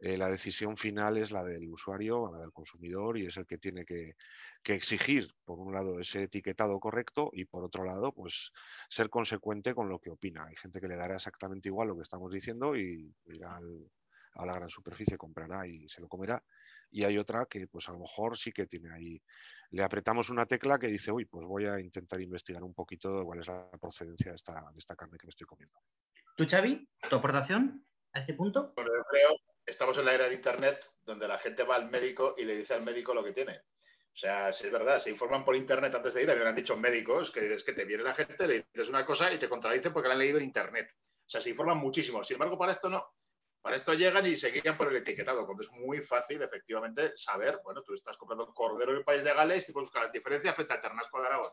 [SPEAKER 4] eh, la decisión final es la del usuario, la del consumidor y es el que tiene que, exigir por un lado ese etiquetado correcto y por otro lado pues ser consecuente con lo que opina. Hay gente que le dará exactamente igual lo que estamos diciendo y irá a la gran superficie, comprará y se lo comerá y hay otra que pues a lo mejor sí que tiene ahí, le apretamos una tecla que dice, uy, pues voy a intentar investigar un poquito cuál es la procedencia de esta, de esta carne que me estoy comiendo.
[SPEAKER 1] ¿Tú, Xavi, tu aportación a este punto?
[SPEAKER 3] Bueno, yo creo, estamos en la era de Internet donde la gente va al médico y le dice al médico lo que tiene. O sea, si es verdad, se informan por internet antes de ir, me han dicho médicos que es que te viene la gente, le dices una cosa y te contradicen porque la han leído en internet. O sea, se informan muchísimo. Sin embargo, para esto no. Para esto llegan y se guían por el etiquetado, cuando es muy fácil, efectivamente, saber, bueno, tú estás comprando cordero en el país de Gales y puedes buscar las diferencias frente al ternasco de Aragón.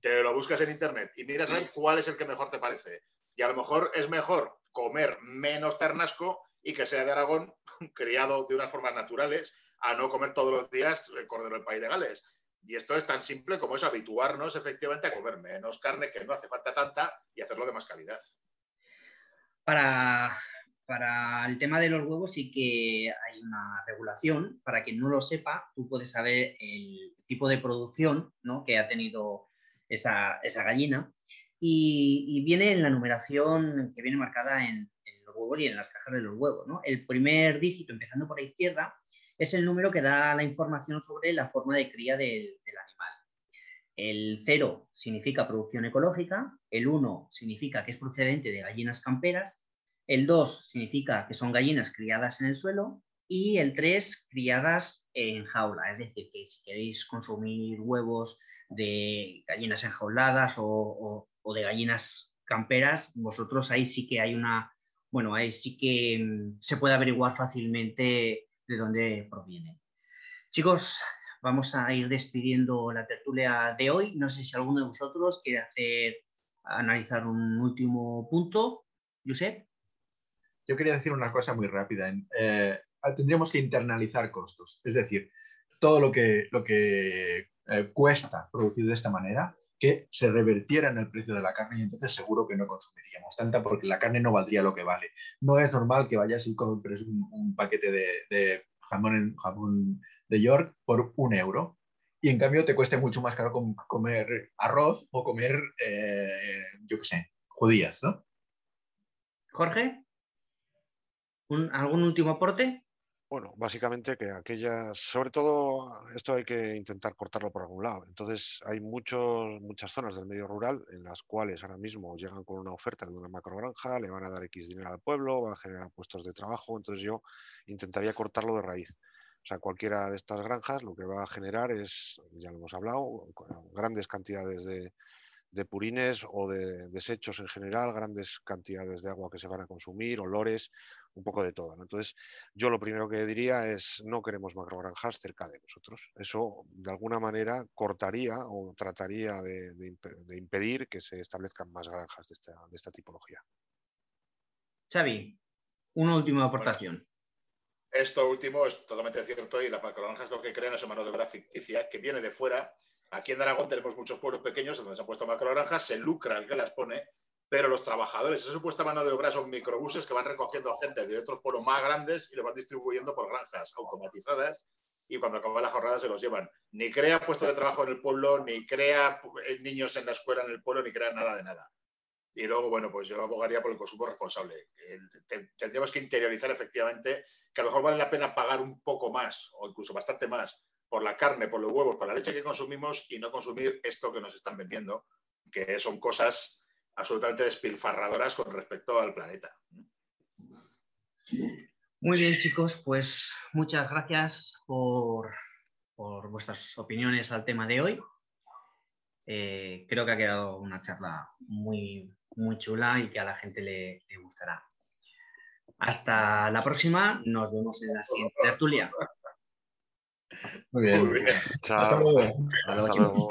[SPEAKER 3] Te lo buscas en internet y miras a ver cuál es el que mejor te parece. Y a lo mejor es mejor comer menos ternasco y que sea de Aragón, criado de unas formas naturales, a no comer todos los días el cordero del país de Gales. Y esto es tan simple como es habituarnos efectivamente a comer menos carne, que no hace falta tanta, y hacerlo de más calidad.
[SPEAKER 1] Para para el tema de los huevos sí que hay una regulación. Para quien no lo sepa, tú puedes saber el tipo de producción que ha tenido esa, gallina y, viene en la numeración que viene marcada en, los huevos y en las cajas de los huevos. El primer dígito, empezando por la izquierda, es el número que da la información sobre la forma de cría del, del animal. El 0 significa producción ecológica, el 1 significa que es procedente de gallinas camperas el 2 significa que son gallinas criadas en el suelo y el 3 criadas en jaula. Es decir, que si queréis consumir huevos de gallinas enjauladas o, de gallinas camperas, vosotros ahí sí que hay una, bueno, ahí sí que mm, se puede averiguar fácilmente de dónde proviene. Chicos, vamos a ir despidiendo la tertulia de hoy. No sé si alguno de vosotros quiere hacer, analizar un último punto. Josep
[SPEAKER 2] yo quería decir una cosa muy rápida. Eh, tendríamos que internalizar costos, es decir, todo lo que, lo que eh, cuesta producir de esta manera, que se revertiera en el precio de la carne y entonces seguro que no consumiríamos tanta porque la carne no valdría lo que vale. No es normal que vayas y compres un, paquete de, jamón, de York por un euro y en cambio te cueste mucho más caro comer arroz o comer, eh, yo qué sé, judías, ¿no?
[SPEAKER 1] Jorge. ¿Algún último aporte?
[SPEAKER 4] Bueno, básicamente que aquellas, sobre todo esto hay que intentar cortarlo por algún lado. Entonces hay muchos, muchas zonas del medio rural en las cuales ahora mismo llegan con una oferta de una macrogranja, le van a dar X dinero al pueblo, van a generar puestos de trabajo. Entonces yo intentaría cortarlo de raíz. O sea, cualquiera de estas granjas lo que va a generar es, ya lo hemos hablado, grandes cantidades de, de purines o de desechos en general, grandes cantidades de agua que se van a consumir, olores, un poco de todo. Entonces, yo lo primero que diría es no queremos macrogranjas cerca de nosotros. Eso, de alguna manera, cortaría o trataría de, impedir que se establezcan más granjas de esta, de esta tipología.
[SPEAKER 1] Xavi, una última aportación.
[SPEAKER 3] esto último es totalmente cierto y las macrogranjas lo que crean es una mano de obra ficticia que viene de fuera Aquí en Aragón tenemos muchos pueblos pequeños donde se han puesto macrogranjas, se lucra el que las pone, pero los trabajadores, esa supuesta mano de obra son microbuses que van recogiendo gente de otros pueblos más grandes y lo van distribuyendo por granjas automatizadas y cuando acaba la jornada se los llevan. Ni crea puestos de trabajo en el pueblo, ni crea eh, niños en la escuela en el pueblo, ni crea nada de nada. Y luego, bueno, pues yo abogaría por el consumo responsable. Tendríamos que interiorizar efectivamente que a lo mejor vale la pena pagar un poco más o incluso bastante más por la carne, por los huevos, por la leche que consumimos y no consumir esto que nos están vendiendo, que son cosas absolutamente despilfarradoras con respecto al planeta.
[SPEAKER 1] Muy bien, chicos, pues muchas gracias por, vuestras opiniones al tema de hoy. Eh, creo que ha quedado una charla muy, muy chula y que a la gente le, gustará. Hasta la próxima, nos vemos en la siguiente tertulia.
[SPEAKER 2] Muy bien.
[SPEAKER 4] Hasta luego. Hasta luego.